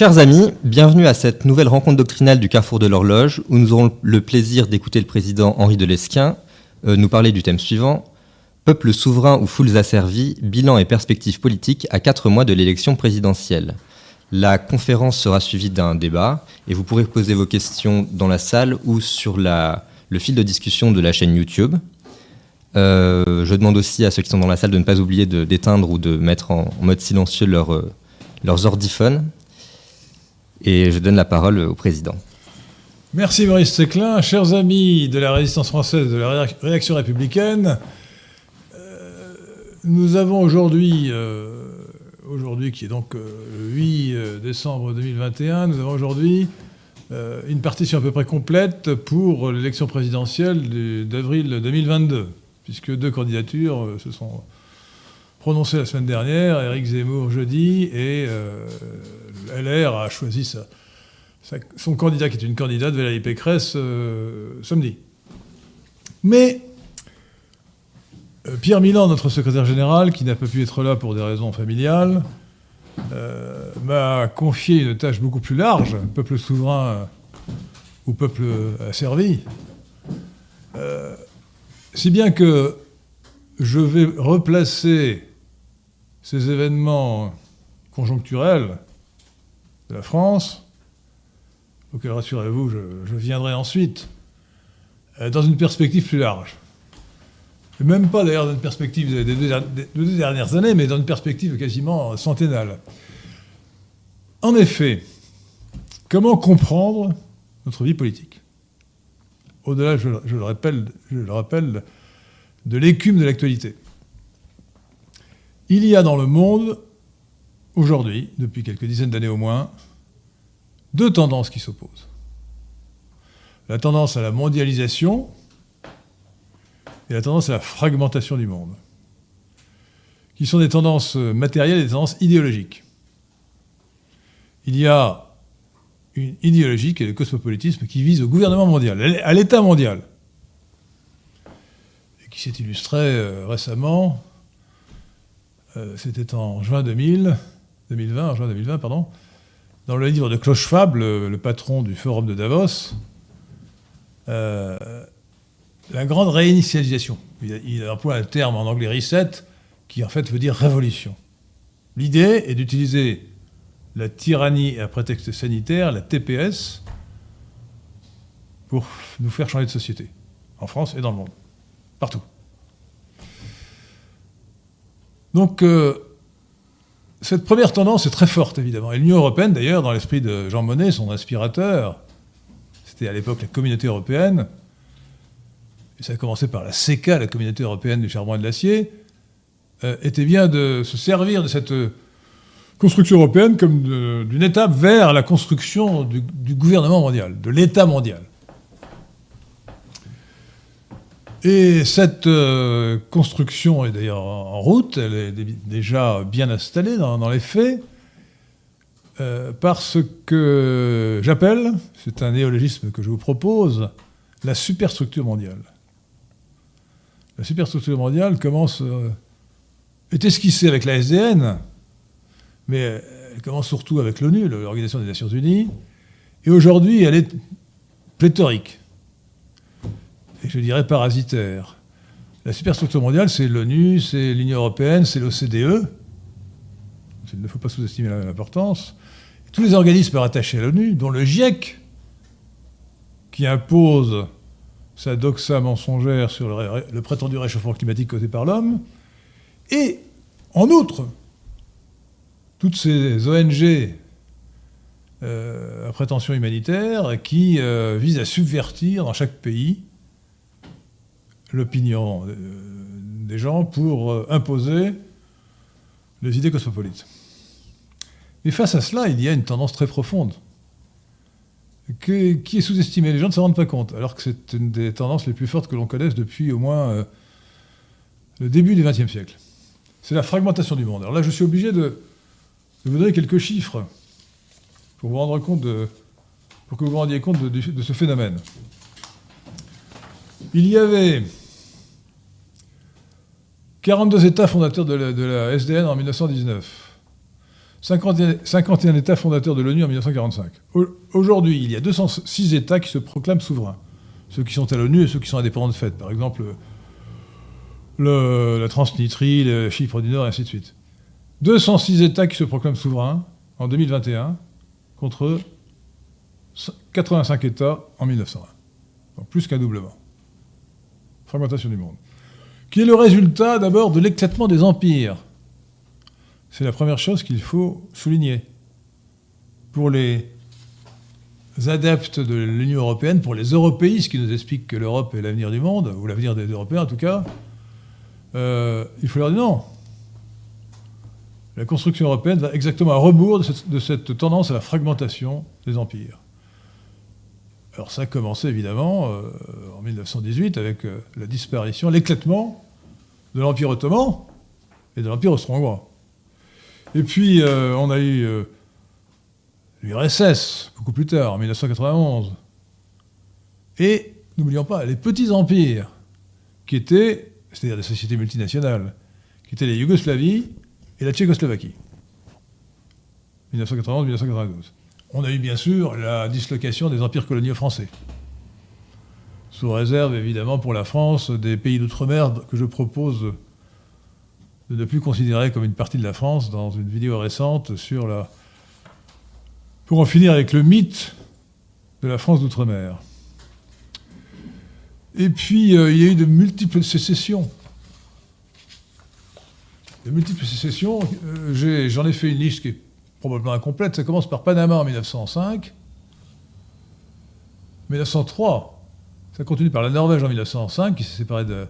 Chers amis, bienvenue à cette nouvelle rencontre doctrinale du Carrefour de l'Horloge, où nous aurons le plaisir d'écouter le président Henri de Lesquin euh, nous parler du thème suivant Peuple souverain ou foules asservies, bilan et perspectives politiques à quatre mois de l'élection présidentielle. La conférence sera suivie d'un débat et vous pourrez poser vos questions dans la salle ou sur le fil de discussion de la chaîne YouTube. Euh, je demande aussi à ceux qui sont dans la salle de ne pas oublier d'éteindre ou de mettre en, mode silencieux euh, leurs ordiphones. Et je donne la parole au président. Merci Maurice Séclin. Chers amis de la résistance française, de la réaction républicaine, euh, nous avons aujourd'hui, euh, aujourd'hui qui est donc euh, le 8 décembre 2021, nous avons aujourd'hui une partition à peu près complète pour l'élection présidentielle d'avril 2022, puisque deux candidatures se sont prononcées la semaine dernière, Éric Zemmour jeudi et LR a choisi son candidat, qui est une candidate, Valérie Pécresse, euh, samedi. Mais euh, Pierre Milan, notre secrétaire général, qui n'a pas pu être là pour des raisons familiales, euh, m'a confié une tâche beaucoup plus large, peuple souverain ou peuple asservi. si bien que je vais replacer ces événements conjoncturels de la France, auquel, rassurez-vous, je, viendrai ensuite, euh, dans une perspective plus large. Et même pas d'ailleurs dans une perspective des deux, dernières années, mais dans une perspective quasiment centennale. En effet, comment comprendre notre vie politique? Au-delà, je, le rappelle, je le rappelle, de l'écume de l'actualité. Il y a dans le monde aujourd'hui, depuis quelques dizaines d'années au moins, deux tendances qui s'opposent. La tendance à la mondialisation et la tendance à la fragmentation du monde, qui sont des tendances matérielles et des tendances idéologiques. Il y a une idéologie qui est le cosmopolitisme qui vise au gouvernement mondial, à l'État mondial, et qui s'est illustré euh, récemment, c'était en juin 2000, 2020, en juin 2020, pardon, dans le livre de Klaus Schwab, le, patron du Forum de Davos, euh, la grande réinitialisation. Il, il emploie un terme en anglais reset, qui en fait veut dire révolution. L'idée est d'utiliser la tyrannie à prétexte sanitaire, la TPS, pour nous faire changer de société, en France et dans le monde, partout. Donc, euh, cette première tendance est très forte, évidemment. Et l'Union européenne, d'ailleurs, dans l'esprit de Jean Monnet, son inspirateur, c'était à l'époque la communauté européenne, et ça a commencé par la CECA, la communauté européenne du charbon et de l'acier, euh, était bien de se servir de cette construction européenne comme d'une étape vers la construction du gouvernement mondial, de l'État mondial. Et cette euh, construction est d'ailleurs en route, elle est déjà bien installée dans, les faits, euh, parce que j'appelle, c'est un néologisme que je vous propose, la superstructure mondiale. La superstructure mondiale commence, euh, est esquissée avec la SDN, mais elle commence surtout avec l'ONU, l'Organisation des Nations Unies, et aujourd'hui elle est pléthorique et je dirais parasitaire. La superstructure mondiale, c'est l'ONU, c'est l'Union européenne, c'est l'OCDE. Il ne faut pas sous-estimer l'importance. Tous les organismes rattachés à l'ONU, dont le GIEC, qui impose sa doxa mensongère sur le, prétendu réchauffement climatique causé par l'homme, et en outre, toutes ces ONG euh, à prétention humanitaire qui euh, visent à subvertir dans chaque pays l'opinion euh, des gens pour euh, imposer les idées cosmopolites. Mais face à cela, il y a une tendance très profonde qui est sous-estimée. Les gens ne s'en rendent pas compte, alors que c'est une des tendances les plus fortes que l'on connaisse depuis au moins euh, le début du XXe siècle. C'est la fragmentation du monde. Alors là, je suis obligé de, vous donner quelques chiffres pour vous rendre compte de, pour que vous vous rendiez compte de ce phénomène. Il y avait 42 États fondateurs de la, SDN en 1919. 51 États fondateurs de l'ONU en 1945. Aujourd'hui, il y a 206 États qui se proclament souverains. Ceux qui sont à l'ONU et ceux qui sont indépendants de fait. Par exemple, la Transnistrie, le Chypre du Nord, et ainsi de suite. 206 États qui se proclament souverains en 2021 contre 85 États en 1901. Donc plus qu'un doublement. Fragmentation du monde. Qui est le résultat d'abord de l'éclatement des empires. C'est la première chose qu'il faut souligner. Pour les adeptes de l'Union européenne, pour les européistes qui nous expliquent que l'Europe est l'avenir du monde, ou l'avenir des Européens en tout cas, euh, il faut leur dire non. La construction européenne va exactement à rebours de cette, tendance à la fragmentation des empires. Alors ça a commencé évidemment euh, en 1918 avec euh, la disparition, l'éclatement de l'Empire ottoman et de l'Empire austro-hongrois. Et puis, euh, on a eu l'URSS, beaucoup plus tard, en 1991. Et, n'oublions pas, les petits empires, qui étaient, c'est-à-dire des sociétés multinationales, qui étaient la Yougoslavie et la Tchécoslovaquie. 1991-1992. On a eu bien sûr la dislocation des empires coloniaux français. Sous réserve évidemment pour la France des pays d'outre-mer que je propose de ne plus considérer comme une partie de la France dans une vidéo récente sur la. pour en finir avec le mythe de la France d'outre-mer. Et puis, euh, il y a eu de multiples sécessions. De multiples sécessions. Euh, j'en ai, fait une liste qui est probablement incomplète. Ça commence par Panama en 1905. 1903. Ça continue par la Norvège en 1905, qui s'est séparée de,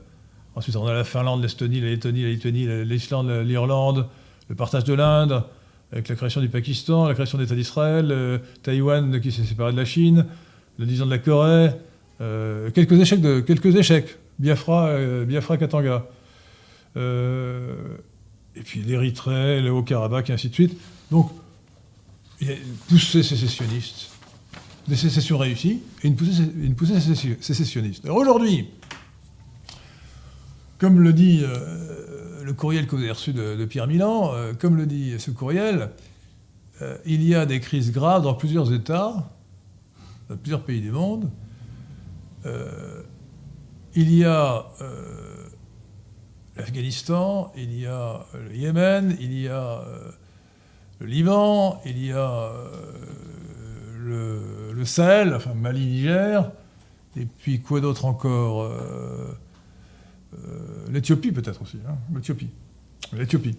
Ensuite, on a la Finlande, l'Estonie, la Lettonie, la Lituanie, l'Islande, l'Irlande, le partage de l'Inde, avec la création du Pakistan, la création d'État d'Israël, euh, Taïwan qui s'est séparé de la Chine, le 10 ans de la Corée, euh, quelques échecs, de, quelques échecs, Biafra, euh, Biafra Katanga. et puis l'Érythrée, le Haut-Karabakh, et ainsi de suite. Donc, il y a une poussée sécessionniste, des sécessions réussies, et une poussée, sécessionniste. Alors aujourd'hui, comme le dit euh, le courriel que vous avez reçu de, Pierre Milan, euh, comme le dit ce courriel, euh, il y a des crises graves dans plusieurs États, dans plusieurs pays du monde. il y a l'Afghanistan, il y a le Yémen, il y a le Liban, il y a le, le, Sahel, enfin Mali, Niger, et puis quoi d'autre encore euh, L'Éthiopie peut-être aussi, hein, l'Éthiopie. L'Éthiopie.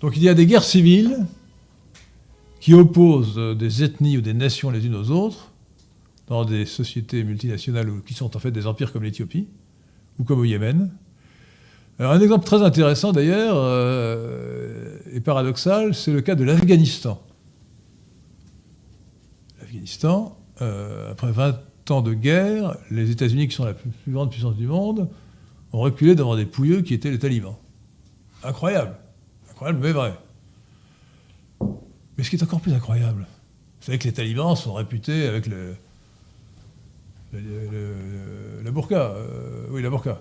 Donc il y a des guerres civiles qui opposent des ethnies ou des nations les unes aux autres dans des sociétés multinationales qui sont en fait des empires comme l'Éthiopie ou comme au Yémen. un exemple très intéressant d'ailleurs euh, et paradoxal, c'est le cas de l'Afghanistan. L'Afghanistan, euh, après 20 ans de guerre, les États-Unis, qui sont la plus grande puissance du monde, ont reculé devant des pouilleux qui étaient les talibans. Incroyable. Incroyable, mais vrai. Mais ce qui est encore plus incroyable, c'est que les talibans sont réputés avec le, la burqa. Euh, oui, la burqa.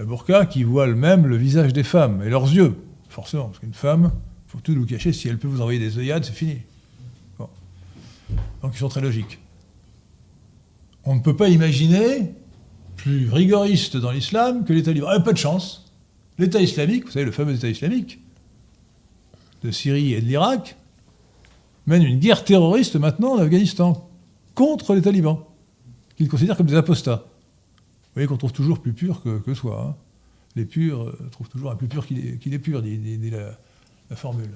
La burqa qui voile même le visage des femmes et leurs yeux, forcément, parce qu'une femme, il faut tout nous cacher. Si elle peut vous envoyer des œillades, c'est fini. Donc ils sont très logiques. On ne peut pas imaginer plus rigoriste dans l'islam que l'État libre. Ah, pas de chance. L'État islamique, vous savez, le fameux État islamique de Syrie et de l'Irak, mène une guerre terroriste maintenant en Afghanistan contre les talibans, qu'ils considèrent comme des apostats. Vous voyez qu'on trouve toujours plus pur que, soi. Hein. Les purs euh, trouvent toujours un plus pur qu'il est, pur, dit, la, formule.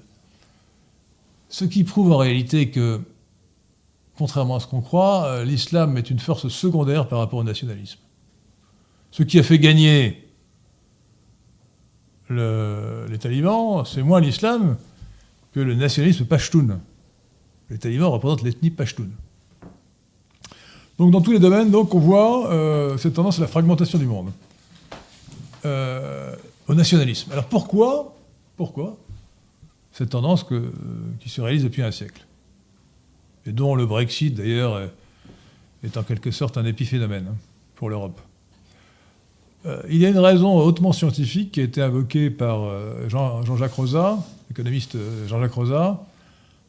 Ce qui prouve en réalité que, contrairement à ce qu'on croit, euh, l'islam est une force secondaire par rapport au nationalisme. Ce qui a fait gagner les talibans, c'est moins l'islam que le nationalisme pashtoun. Les talibans représentent l'ethnie pashtoun. Donc dans tous les domaines, on voit euh, cette tendance à la fragmentation du monde, euh, au nationalisme. Alors pourquoi, pourquoi cette tendance qui se réalise depuis un siècle Et dont le Brexit, d'ailleurs, est, en quelque sorte un épiphénomène hein, pour l'Europe? Euh, il y a une raison hautement scientifique qui a été invoquée par euh, Jean, jacques Rosa, l'économiste Jean-Jacques Rosa,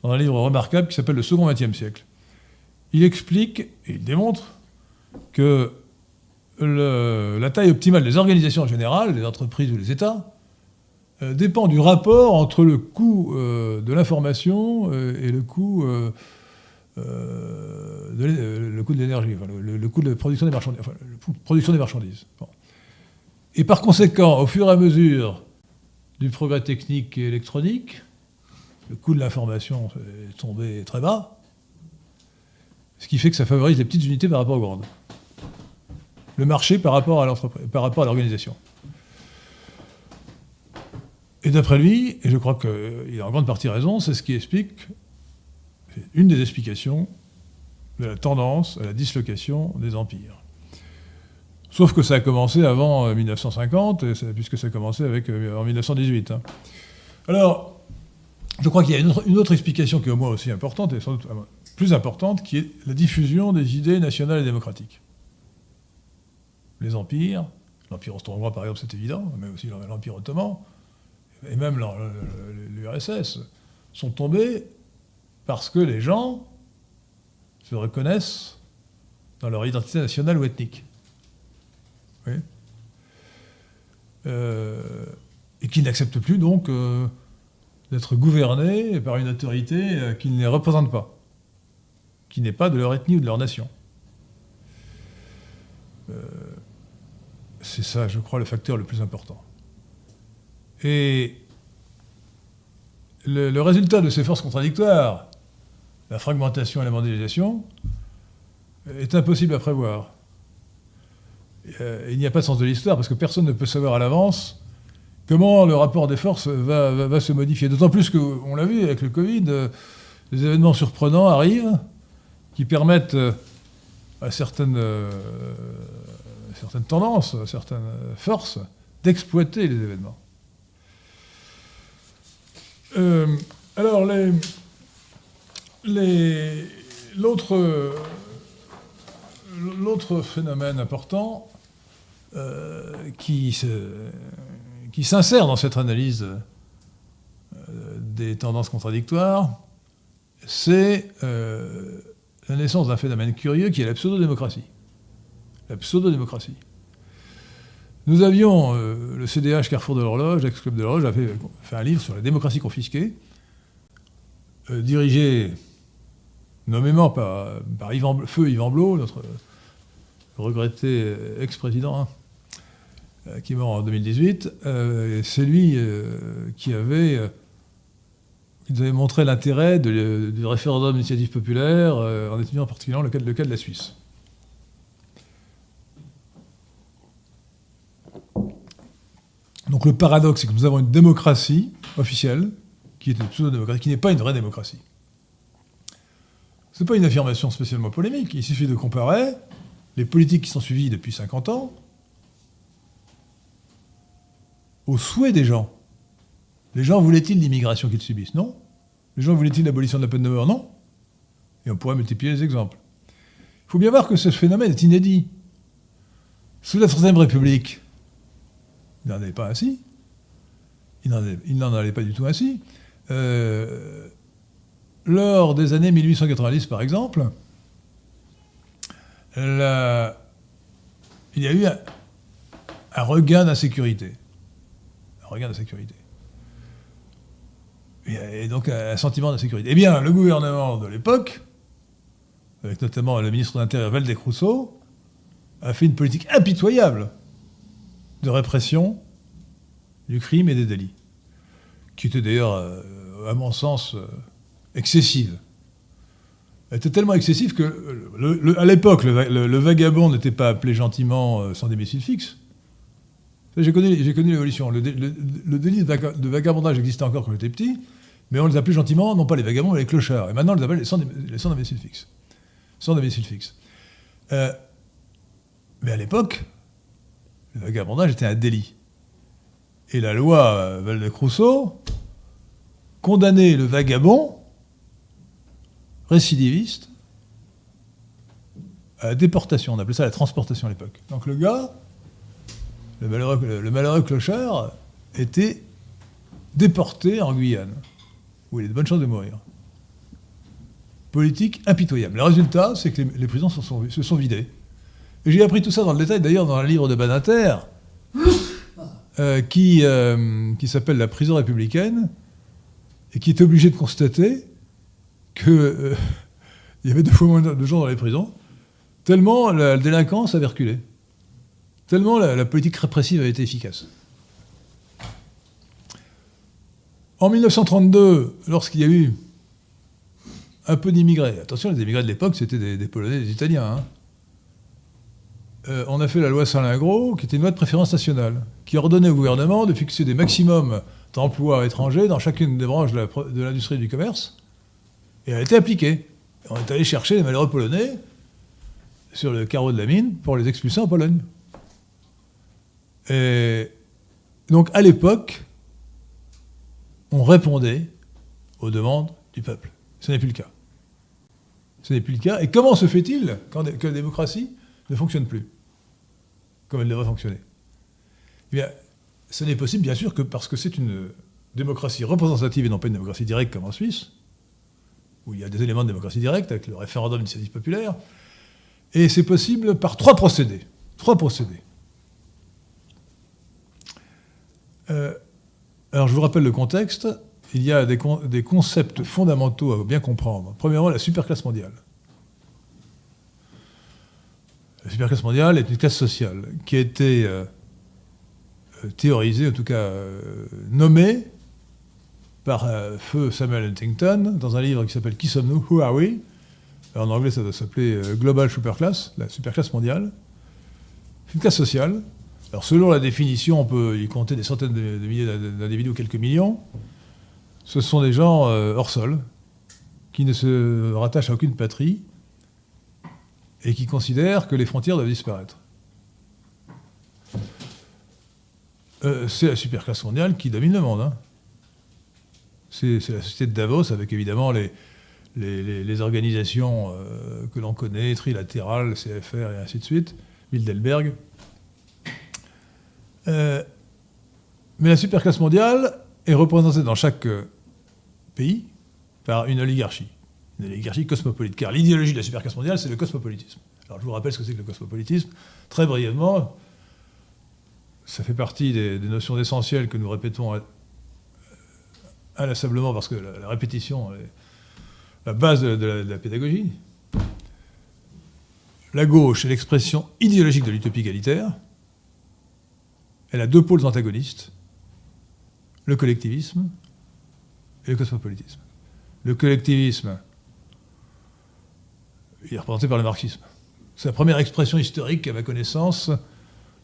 dans un livre remarquable qui s'appelle Le Second XXe siècle. Il explique et il démontre que la taille optimale des organisations générales, des entreprises ou des États, euh, dépend du rapport entre le coût euh, de l'information euh, et le coût, de, le coût de l'énergie, le, coût de production des marchandises. production des marchandises. Et par conséquent, au fur et à mesure du progrès technique et électronique, le coût de l'information est tombé très bas, ce qui fait que ça favorise les petites unités par rapport aux grandes. Le marché par rapport à l'organisation. Et d'après lui, et je crois qu'il a en grande partie raison, c'est ce qui explique, une des explications de la tendance à la dislocation des empires. Sauf que ça a commencé avant 1950, euh, puisque ça a commencé avec, euh, en 1918. Hein. Alors, je crois qu'il y a une autre, explication qui est au moins aussi importante, et sans doute euh, plus importante, qui est la diffusion des idées nationales et démocratiques. Les empires, l'Empire austro-hongrois par exemple, c'est évident, mais aussi l'Empire ottoman, et même l'URSS, sont tombés parce que les gens se reconnaissent dans leur identité nationale ou ethnique. Euh, et qui n'acceptent plus donc euh, d'être gouvernés par une autorité euh, qui ne les représente pas, qui n'est pas de leur ethnie ou de leur nation. C'est ça, je crois, le facteur le plus important. Et le, résultat de ces forces contradictoires, la fragmentation et la mondialisation, est impossible à prévoir. Euh, il n'y a pas de sens de l'histoire, parce que personne ne peut savoir à l'avance comment le rapport des forces va, se modifier. D'autant plus qu'on l'a vu avec le Covid, euh, des événements surprenants arrivent qui permettent euh, à certaines, certaines tendances, certaines forces, d'exploiter les événements. Euh, alors, l'autre, phénomène important euh, qui, s'insère dans cette analyse euh, des tendances contradictoires, c'est la naissance d'un phénomène curieux qui est la pseudo-démocratie. La pseudo-démocratie. Nous avions euh, le CDH Carrefour de l'Horloge, ex-club de l'Horloge, a fait, un livre sur la démocratie confisquée, euh, dirigé nommément par, Feu Yvan Blot, notre regretté ex-président, hein, euh, qui est mort en 2018. C'est lui qui avait nous avait montré l'intérêt du référendum d'initiative populaire, en étudiant en particulier le cas de la Suisse. Donc le paradoxe, c'est que nous avons une démocratie officielle, qui est une pseudo-démocratie, qui n'est pas une vraie démocratie. Ce n'est pas une affirmation spécialement polémique. Il suffit de comparer les politiques qui sont suivies depuis 50 ans aux souhaits des gens. Les gens voulaient-ils l'immigration qu'ils subissent? Non. Les gens voulaient-ils l'abolition de la peine de mort? Non. Et on pourrait multiplier les exemples. Il faut bien voir que ce phénomène est inédit. Sous la Troisième République, il n'en est pas ainsi. Il n'en allait pas du tout ainsi. Euh, lors des années 1890, par exemple, il y a eu un, regain d'insécurité. Un regain d'insécurité. Et, donc un, sentiment d'insécurité. Eh bien, le gouvernement de l'époque, avec notamment le ministre de l'Intérieur Valdec Rousseau, a fait une politique impitoyable de répression du crime et des délits, qui était d'ailleurs, euh, à mon sens, euh, excessive. Elle était tellement excessive que, à l'époque, le, vagabond n'était pas appelé gentiment euh, sans domicile fixe. J'ai connu, l'évolution. Le, délit de, vagabondage existait encore quand j'étais petit, mais on les appelait gentiment, non pas les vagabonds, mais les clochards. Et maintenant, on les appelle les sans, domicile fixe. Sans domicile fixe. mais à l'époque, le vagabondage était un délit. Et la loi euh, Valdec-Rousseau condamnait le vagabond récidiviste à la déportation. On appelait ça la transportation à l'époque. Donc le gars, le malheureux, clochard, était déporté en Guyane, où il a de bonnes chances de mourir. politique impitoyable. Le résultat, c'est que les, prisons se sont vidées. J'ai appris tout ça dans le détail, d'ailleurs, dans un livre de Banater, euh, qui, euh, qui s'appelle La prison républicaine, et qui est obligé de constater qu'il euh, y avait deux fois moins de gens dans les prisons, tellement la délinquance avait reculé, tellement la, politique répressive a été efficace. En 1932, lorsqu'il y a eu un peu d'immigrés, attention, les immigrés de l'époque, c'était des, Polonais, des Italiens, hein, euh, on a fait la loi Saint-Lingros, qui était une loi de préférence nationale, qui ordonnait au gouvernement de fixer des maximums d'emplois étrangers dans chacune des branches de l'industrie du commerce, et elle a été appliquée. On est allé chercher les malheureux polonais sur le carreau de la mine pour les expulser en Pologne. Et donc à l'époque, on répondait aux demandes du peuple. Ce n'est plus le cas. Ce n'est plus le cas. Et comment se fait-il que la démocratie ne fonctionne plus comme elle devrait fonctionner Eh bien, ce n'est possible, bien sûr, que parce que c'est une démocratie représentative et non pas une démocratie directe comme en Suisse, où il y a des éléments de démocratie directe avec le référendum d'initiative populaire. Et c'est possible par trois procédés. Trois procédés. Euh, alors, je vous rappelle le contexte. Il y a des, des concepts fondamentaux à bien comprendre. Premièrement, la superclasse mondiale. La superclasse mondiale est une classe sociale qui a été euh, euh, théorisée, en tout cas euh, nommée, par feu Samuel Huntington dans un livre qui s'appelle Qui sommes-nous? Who are we? En anglais, ça doit s'appeler Global Superclass, la superclasse mondiale. C'est une classe sociale. Alors, selon la définition, on peut y compter des centaines de, milliers d'individus ou quelques millions. Ce sont des gens hors sol, qui ne se rattachent à aucune patrie, et qui considèrent que les frontières doivent disparaître. Euh, c'est la superclasse mondiale qui domine le monde. Hein. C'est la société de Davos, avec évidemment les, organisations euh, que l'on connaît, trilatérales, CFR et ainsi de suite, Bilderberg. Euh, mais la superclasse mondiale est représentée dans chaque pays par une oligarchie une oligarchie cosmopolite. Car l'idéologie de la superclasse mondiale, c'est le cosmopolitisme. Alors je vous rappelle ce que c'est que le cosmopolitisme. Très brièvement, ça fait partie des, notions essentielles que nous répétons inlassablement parce que la, répétition est la base de, la, pédagogie. La gauche est l'expression idéologique de l'utopie égalitaire. Elle a deux pôles antagonistes, le collectivisme et le cosmopolitisme. Le collectivisme, il est représenté par le marxisme. C'est la première expression historique, à ma connaissance.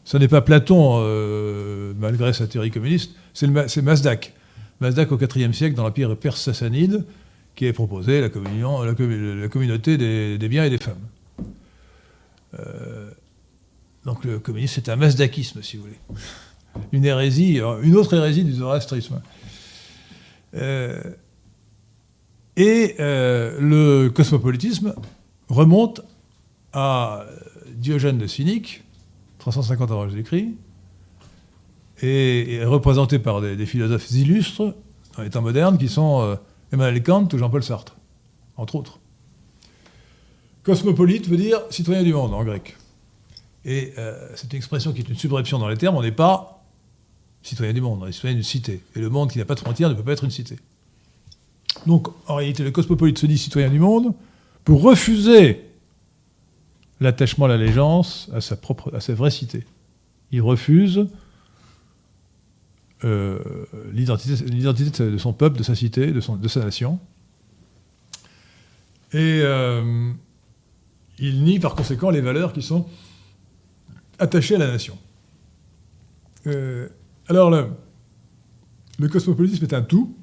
Ce n'est pas Platon, euh, malgré sa théorie communiste, c'est Mazdak. Mazdak au IVe siècle, dans l'empire perse sassanide, qui a proposé la, communauté des, biens et des femmes. Euh, donc le communisme, c'est un mazdakisme, si vous voulez. Une hérésie, une autre hérésie du zoroastrisme. Euh, et le cosmopolitisme, remonte à Diogène de Cynique, 350 avant Jésus-Christ, et est représenté par des, philosophes illustres dans les temps modernes qui sont euh, Emmanuel Kant ou Jean-Paul Sartre, entre autres. Cosmopolite veut dire citoyen du monde en grec. Et euh, c'est une expression qui est une subreption dans les termes, on n'est pas citoyen du monde, on est citoyen d'une cité. Et le monde qui n'a pas de frontières ne peut pas être une cité. Donc en réalité, le cosmopolite se dit citoyen du monde, pour refuser l'attachement à l'allégeance à sa propre, à sa vraie cité. Il refuse euh, l'identité de son peuple, de sa cité, de, sa nation. Et euh, il nie par conséquent les valeurs qui sont attachées à la nation. Euh, alors le cosmopolitisme est un tout,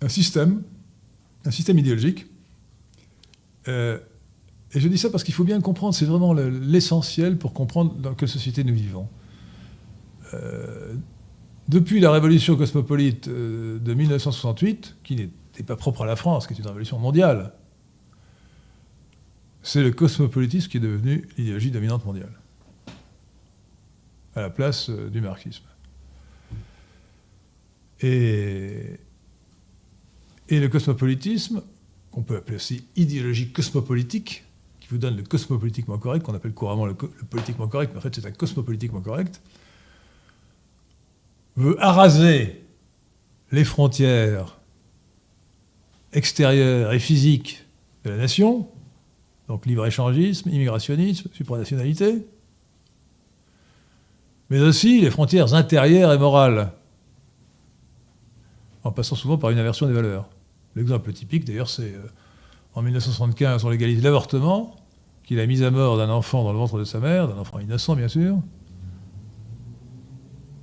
un système, un système idéologique euh, et je dis ça parce qu'il faut bien comprendre, c'est vraiment l'essentiel pour comprendre dans quelle société nous vivons. Euh, depuis la révolution cosmopolite euh, de 1968, qui n'était pas propre à la France, qui est une révolution mondiale, c'est le cosmopolitisme qui est devenu l'idéologie dominante mondiale, à la place du marxisme. Et, et le cosmopolitisme, qu'on peut appeler aussi idéologie cosmopolitique, qui vous donne le cosmopolitiquement correct, qu'on appelle couramment le, politiquement correct, mais en fait c'est un cosmopolitiquement correct, veut araser les frontières extérieures et physiques de la nation, donc libre-échangisme, immigrationnisme, supranationalité, mais aussi les frontières intérieures et morales, en passant souvent par une inversion des valeurs. L'exemple typique, d'ailleurs, c'est euh, en 1975, on légalise l'avortement, qui est la mise à mort d'un enfant dans le ventre de sa mère, d'un enfant innocent, bien sûr.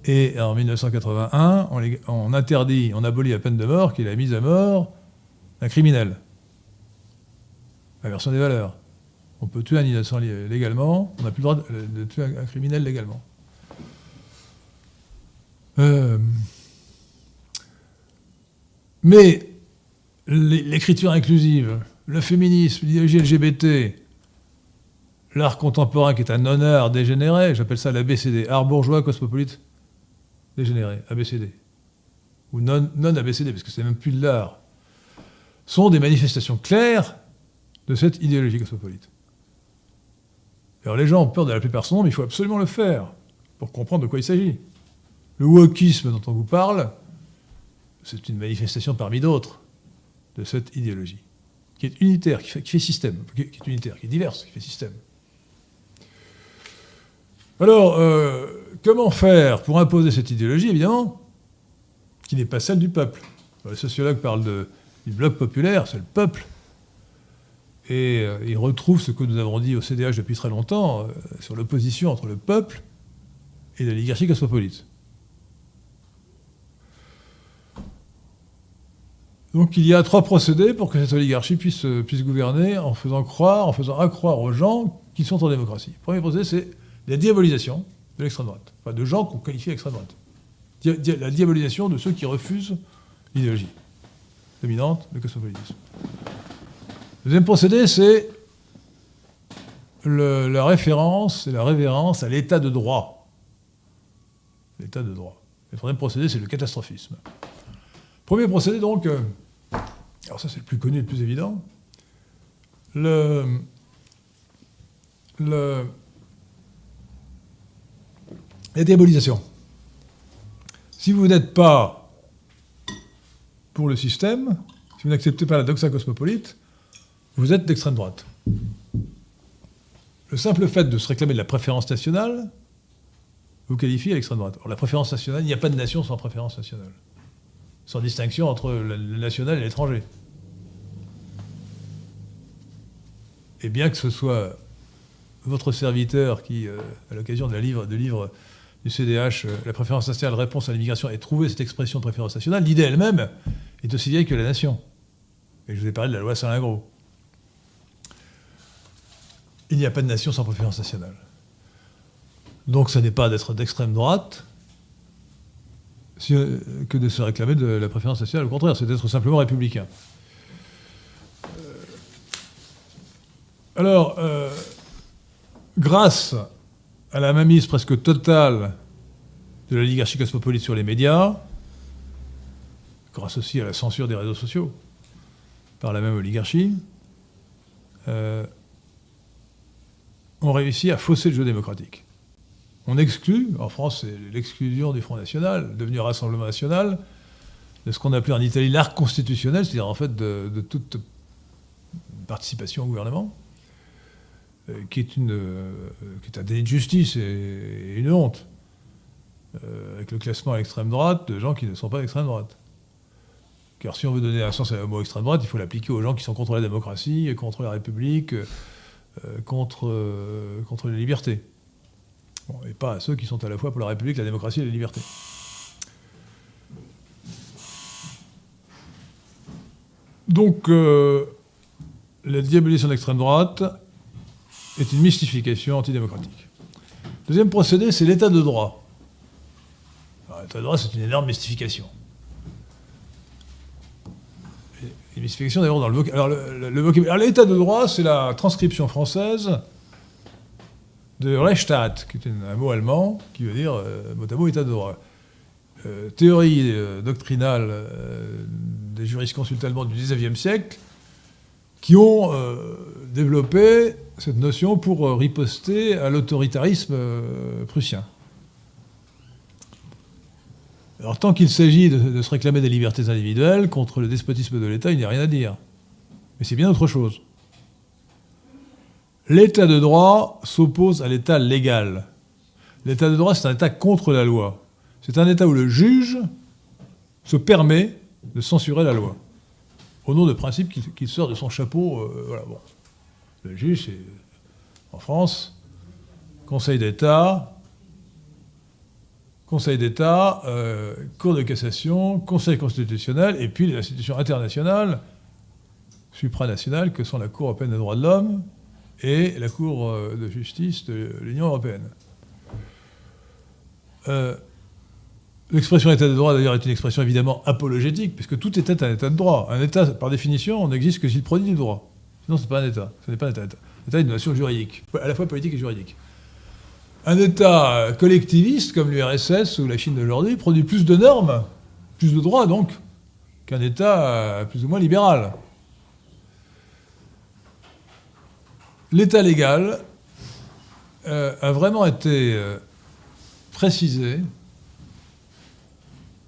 Et en 1981, on, on, interdit, on abolit la peine de mort, qui est la mise à mort d'un criminel. Inversion des valeurs. On peut tuer un innocent légalement, on n'a plus le droit de, tuer un criminel légalement. Euh, mais l'écriture inclusive, le féminisme, l'idéologie LGBT, l'art contemporain qui est un honneur dégénéré, j'appelle ça l'ABCD, art bourgeois cosmopolite dégénéré, ABCD. Ou non, non ABCD, parce que c'est même plus de l'art, sont des manifestations claires de cette idéologie cosmopolite. Alors les gens ont peur de l'appeler par son nom, mais il faut absolument le faire pour comprendre de quoi il s'agit. Le wokisme dont on vous parle, c'est une manifestation parmi d'autres de cette idéologie, qui est unitaire, qui fait, système, qui est unitaire, qui est diverse, qui fait système. Alors, euh, comment faire pour imposer cette idéologie, évidemment, qui n'est pas celle du peuple? Les sociologues parlent du bloc populaire, c'est le peuple. Et euh, ils retrouvent ce que nous avons dit au CDH depuis très longtemps euh, sur l'opposition entre le peuple et l'oligarchie cosmopolite. Donc il y a trois procédés pour que cette oligarchie puisse, euh, gouverner en faisant croire, en faisant accroire aux gens qui sont en démocratie. Premier procédé, c'est la diabolisation de l'extrême droite, enfin de gens qu'on qualifie d'extrême droite. la diabolisation de ceux qui refusent l'idéologie dominante, le cosmopolitisme. Deuxième procédé, c'est la référence et la révérence à l'état de droit. L'état de droit. Le troisième procédé, c'est le catastrophisme. Premier procédé, donc, euh, alors ça c'est le plus connu, le plus évident, le, le, la diabolisation. Si vous n'êtes pas pour le système, si vous n'acceptez pas la doxa cosmopolite, vous êtes d'extrême droite. Le simple fait de se réclamer de la préférence nationale vous qualifie à l'extrême droite. Alors la préférence nationale, il n'y a pas de nation sans préférence nationale sans distinction entre le national et l'étranger. Et bien que ce soit votre serviteur qui, euh, à l'occasion de la livre, du CDH, euh, la préférence nationale, réponse à l'immigration, ait trouvé cette expression de préférence nationale, l'idée elle-même est aussi vieille que la nation. Et je vous ai parlé de la loi Saint-Lingro. Il n'y a pas de nation sans préférence nationale. Donc ce n'est pas d'être d'extrême droite, que de se réclamer de la préférence nationale. Au contraire, c'est d'être simplement républicain. Euh, alors, euh, grâce à la mainmise presque totale de l'oligarchie cosmopolite sur les médias, grâce aussi à la censure des réseaux sociaux par la même oligarchie, on réussit à fausser le jeu démocratique on exclut, en France c'est l'exclusion du Front National, devenu Rassemblement National, de ce qu'on appelait en Italie l'art constitutionnel, c'est-à-dire en fait de, toute participation au gouvernement, euh, qui, est une, euh, qui un déni de justice et, une honte, euh, avec le classement à l'extrême droite de gens qui ne sont pas d'extrême droite. Car si on veut donner un sens à mot extrême droite, il faut l'appliquer aux gens qui sont contre la démocratie, contre la République, contre, contre les libertés et pas à ceux qui sont à la fois pour la République, la démocratie et la liberté. Donc, euh, la diabolisation de l'extrême droite est une mystification antidémocratique. Deuxième procédé, c'est l'état de droit. L'état de droit, c'est une énorme mystification. Mystification d'abord dans le vocabulaire. Alors, l'état de droit, c'est la transcription française de Rechtsstaat, qui est un mot allemand qui veut dire euh, mot à mot état. Euh, théorie euh, doctrinale des jurisconsultes allemands du XIXe siècle, qui ont développé cette notion pour riposter à l'autoritarisme prussien. Alors tant qu'il s'agit de, se réclamer des libertés individuelles contre le despotisme de l'État, il n'y a rien à dire. Mais c'est bien autre chose. L'État de droit s'oppose à l'État légal. L'État de droit, c'est un État contre la loi. C'est un État où le juge se permet de censurer la loi, au nom de principes qui, sort de son chapeau. Euh, le juge, c'est en France, Conseil d'État, Conseil d'État, euh, Cour de cassation, Conseil constitutionnel, et puis les institutions internationales, supranationales, que sont la Cour européenne des droits de l'homme et la Cour euh, de justice de l'Union européenne. Euh, l'expression État de droit, d'ailleurs, est une expression évidemment apologétique, puisque tout État est un État de droit. Un État, par définition, n'existe que s'il produit du droit. Sinon, ce n'est pas un État. Ce n'est pas un État. L'État est une nation juridique, à la fois politique et juridique. Un État collectiviste comme l'URSS ou la Chine d'aujourd'hui produit plus de normes, plus de droits donc, qu'un État plus ou moins libéral. L'État légal euh, a vraiment été euh, précisé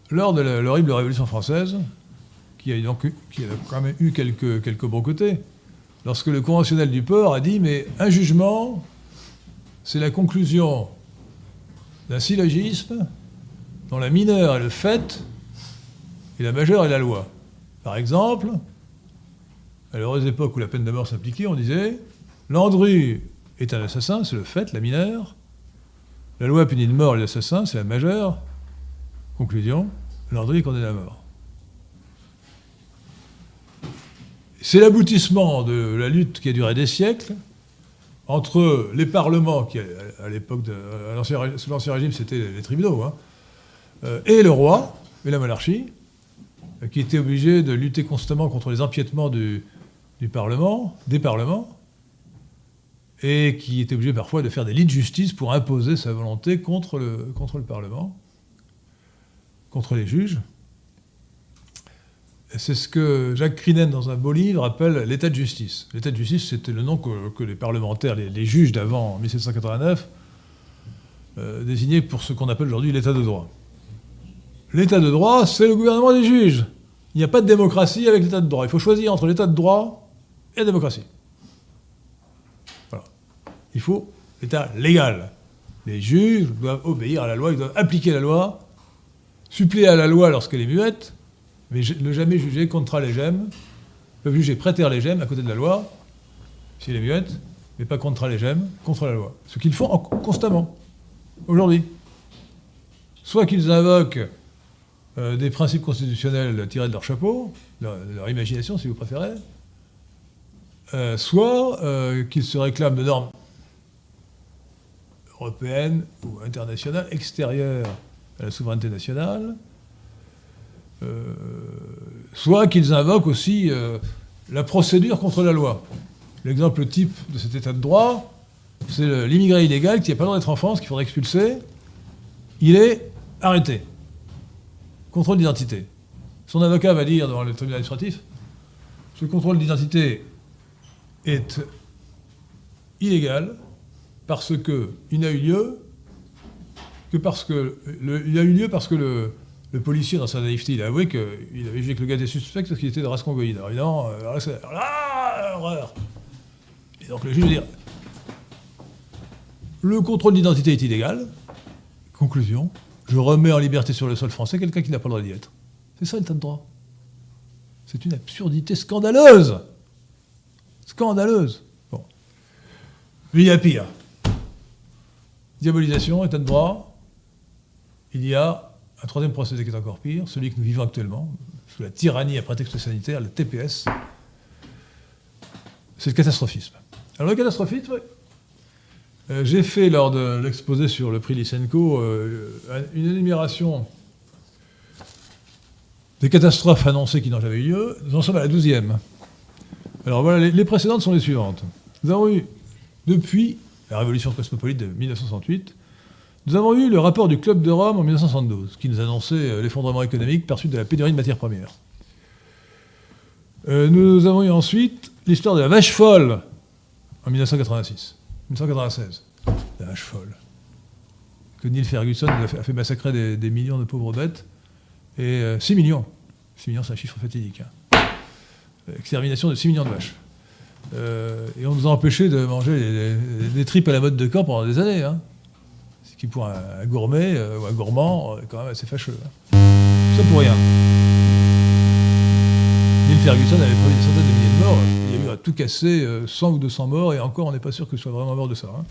lors de l'horrible Révolution française, qui a, qui a quand même eu quelques, quelques bons côtés, lorsque le conventionnel du port a dit mais un jugement c'est la conclusion d'un syllogisme dont la mineure est le fait et la majeure est la loi. Par exemple, à l'heureuse époque où la peine de mort s'appliquait, on disait Landru est un assassin, c'est le fait, la mineure. La loi punit de mort l'assassin, c'est la majeure. Conclusion Landru est condamné à mort. C'est l'aboutissement de la lutte qui a duré des siècles entre les parlements, qui à l'époque, sous l'Ancien Régime, c'était les tribunaux, hein, euh, et le roi, et la monarchie, euh, qui étaient obligés de lutter constamment contre les empiètements du, Parlement, des parlements, et qui étaient obligés parfois de faire des lits de justice pour imposer sa volonté contre le, contre le Parlement, contre les juges. C'est ce que Jacques Crinen, dans un beau livre, appelle l'état de justice. L'état de justice, c'était le nom que, les parlementaires, les, juges d'avant, en 1789, euh, désignaient pour ce qu'on appelle aujourd'hui l'état de droit. L'état de droit, c'est le gouvernement des juges. Il n'y a pas de démocratie avec l'état de droit. Il faut choisir entre l'état de droit et la démocratie. Il faut l'état légal. Les juges doivent obéir à la loi, ils doivent appliquer la loi, suppléer à la loi lorsqu'elle est muette, mais ne jamais juger contra legem, peuvent juger préter legem à côté de la loi, s'il est muette, mais pas contra legem, contre la loi. Ce qu'ils font constamment, aujourd'hui. Soit qu'ils invoquent euh, des principes constitutionnels tirés de leur chapeau, de leur, imagination si vous préférez, euh, soit euh, qu'ils se réclament de normes européennes ou internationales extérieures à la souveraineté nationale, euh, soit qu'ils invoquent aussi euh, la procédure contre la loi. L'exemple type de cet état de droit, c'est l'immigré illégal qui n'a pas le droit d'être en France, qu'il faudrait expulser. Il est arrêté. Contrôle d'identité. Son avocat va dire devant le tribunal administratif ce contrôle d'identité est illégal parce qu'il n'a eu lieu que parce que il a eu lieu parce que le, le policier, dans sa naïveté, il a avoué qu'il avait jugé que le gars était suspect parce qu'il était de race congoïde. Alors alors là, c'est horreur. Et donc le juge dire le contrôle d'identité est illégal. Conclusion je remets en liberté sur le sol français quelqu'un qui n'a pas le droit d'y être. C'est ça l'état de droit. C'est une absurdité scandaleuse. Scandaleuse. Bon. Mais il y a pire. Diabolisation, état de droit. Il y a un troisième procédé qui est encore pire, celui que nous vivons actuellement, sous la tyrannie à prétexte sanitaire, le TPS, c'est le catastrophisme. Alors le catastrophisme, euh, j'ai fait lors de l'exposé sur le prix Lysenko euh, une énumération des catastrophes annoncées qui n'ont jamais eu lieu. Nous en sommes à la douzième. Alors voilà, les, les précédentes sont les suivantes. Nous avons eu, depuis la révolution cosmopolite de 1968, nous avons eu le rapport du Club de Rome en 1972, qui nous annonçait euh, l'effondrement économique par suite de la pénurie de matières premières. Euh, nous avons eu ensuite l'histoire de la vache folle en 1986, 1996. La vache folle. Que Neil Ferguson a fait, massacrer des, millions de pauvres bêtes. Et 6 millions. 6 millions, c'est un chiffre fatidique. Hein. Extermination de 6 millions de vaches. Et on nous a empêché de manger des, tripes à la mode de camp pendant des années. Hein qui pour un, gourmet euh, ou un gourmand est quand même assez fâcheux. Hein. Ça pour rien. Neil Ferguson avait prévu des centaines de milliers de morts. Il y a eu à tout casser 100 euh, ou 200 morts, et encore, on n'est pas sûr que ce soit vraiment mort de ça. Hein.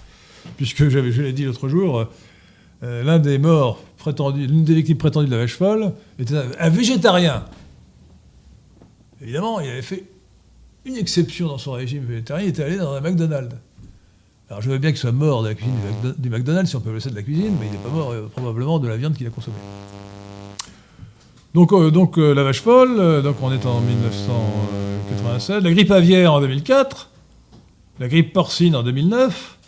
Puisque, je l'ai dit l'autre jour, euh, l'un des morts prétendus, l'une des victimes prétendues de la vache folle était un, végétarien. Évidemment, il avait fait une exception dans son régime végétarien, était allé dans un McDonald's. Alors je veux bien qu'il soit mort de la cuisine du McDonald's, si on peut le ça de la cuisine, mais il n'est pas mort euh, probablement de la viande qu'il a consommée. Donc, euh, donc euh, la vache folle, donc on est en 1987, la grippe aviaire en 2004, la grippe porcine en 2009,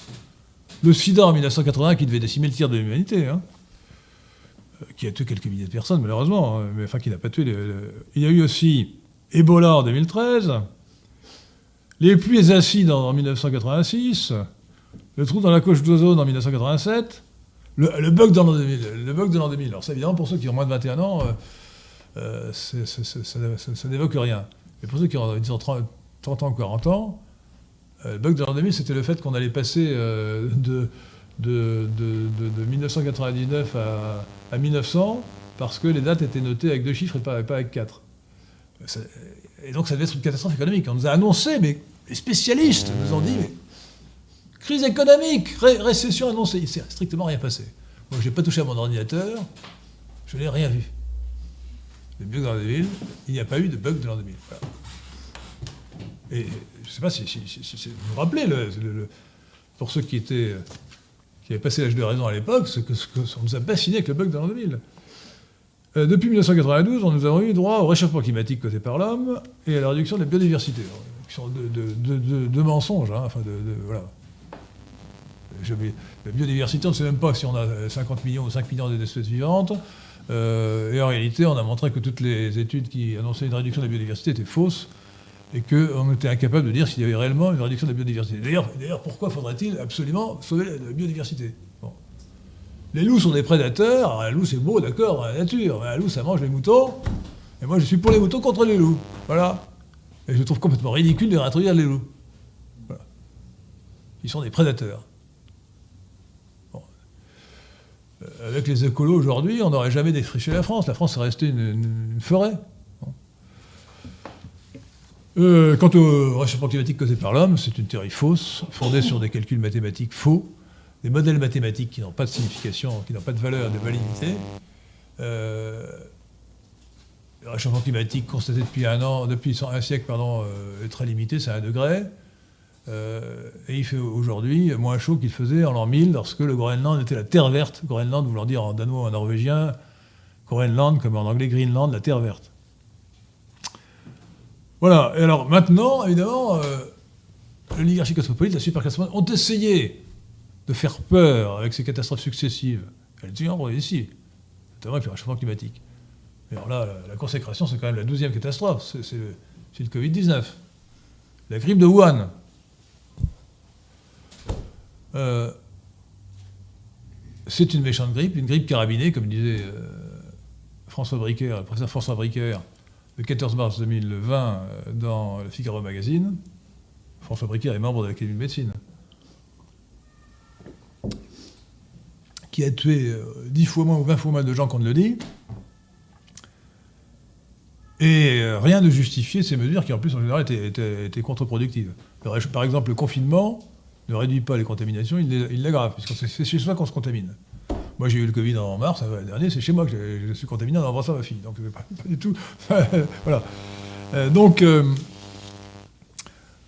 le sida en 1980 qui devait décimer le tiers de l'humanité, hein, qui a tué quelques milliers de personnes malheureusement, hein, mais enfin qui n'a pas tué... Il y a eu aussi Ebola en 2013, les pluies acides en 1986, le trou dans la couche d'ozone en 1987, le, bug dans l'an 2000. Le bug de l'an 2000. Alors ça, évidemment, pour ceux qui ont moins de 21 ans, euh, euh, ça, n'évoque rien. Mais pour ceux qui ont 30, ans ou 40 ans, euh, le bug de l'an 2000, c'était le fait qu'on allait passer de, de, 1999 à, 1900 parce que les dates étaient notées avec deux chiffres et pas, pas avec quatre. Et donc ça devait être une catastrophe économique. On nous a annoncé, mais les spécialistes nous ont dit, mais Crise économique, récession annoncée. Il s'est strictement rien passé. Moi, je n'ai pas touché à mon ordinateur, je n'ai rien vu. Les bugs dans la ville, il n'y a pas eu de bug de l'an 2000. Et je ne sais pas si, vous vous rappelez, pour ceux qui étaient qui avaient passé l'âge de raison à l'époque, ce que, on nous a bassiné avec le bug de l'an 2000. Euh, depuis 1992, on nous avons eu droit au réchauffement climatique causé par l'homme et à la réduction de la biodiversité. Qui sont mensonges, hein, enfin voilà la biodiversité, on ne sait même pas si on a 50 millions ou 5 millions d'espèces vivantes. Euh, et en réalité, on a montré que toutes les études qui annonçaient une réduction de la biodiversité étaient fausses et qu'on était incapable de dire s'il y avait réellement une réduction de la biodiversité. D'ailleurs, pourquoi faudrait-il absolument sauver la biodiversité? Les loups sont des prédateurs. La loup, c'est beau, d'accord, la nature. La loup, ça mange les moutons. Et moi, je suis pour les moutons contre les loups. Voilà. Et je trouve complètement ridicule de réintroduire les loups. Ils sont des prédateurs. Euh, avec les écolos aujourd'hui, on n'aurait jamais défriché la France. La France est restée une, forêt. Euh, quant au réchauffement climatique causé par l'homme, c'est une théorie fausse, fondée sur des calculs mathématiques faux, des modèles mathématiques qui n'ont pas de signification, qui n'ont pas de valeur, de validité. Euh, le réchauffement climatique constaté depuis un an, depuis un siècle, pardon, est très limité, c'est un degré. Euh, et il fait aujourd'hui moins chaud qu'il faisait en l'an 1000 lorsque le Groenland était la terre verte. Groenland voulant dire en danois en norvégien, Groenland comme en anglais Greenland, la terre verte. Voilà, et alors maintenant, évidemment, euh, l'oligarchie cosmopolite, la superclasse ont essayé de faire peur avec ces catastrophes successives. Elles tuent ici, notamment avec le réchauffement climatique. Mais alors là, la, consécration, c'est quand même la douzième catastrophe, c'est le, le Covid-19. La grippe de Wuhan, euh, c'est une méchante grippe, une grippe carabinée, comme disait euh, François Briquer, le professeur François Briquer, le 14 mars 2020 euh, dans le Figaro Magazine. François Briquer est membre de l'Académie de médecine. Qui a tué 10 fois moins ou 20 fois moins de gens qu'on ne le dit. Et rien ne justifiait ces mesures qui, en plus, en général, étaient contre-productives. Par exemple, le confinement, ne réduit pas les contaminations, il l'aggrave, puisque c'est chez soi qu'on se contamine. Moi, j'ai eu le Covid en mars dernier, c'est chez moi que je suis contaminé en embrassant ma fille. Donc, pas, pas du tout. voilà. Euh, donc, euh,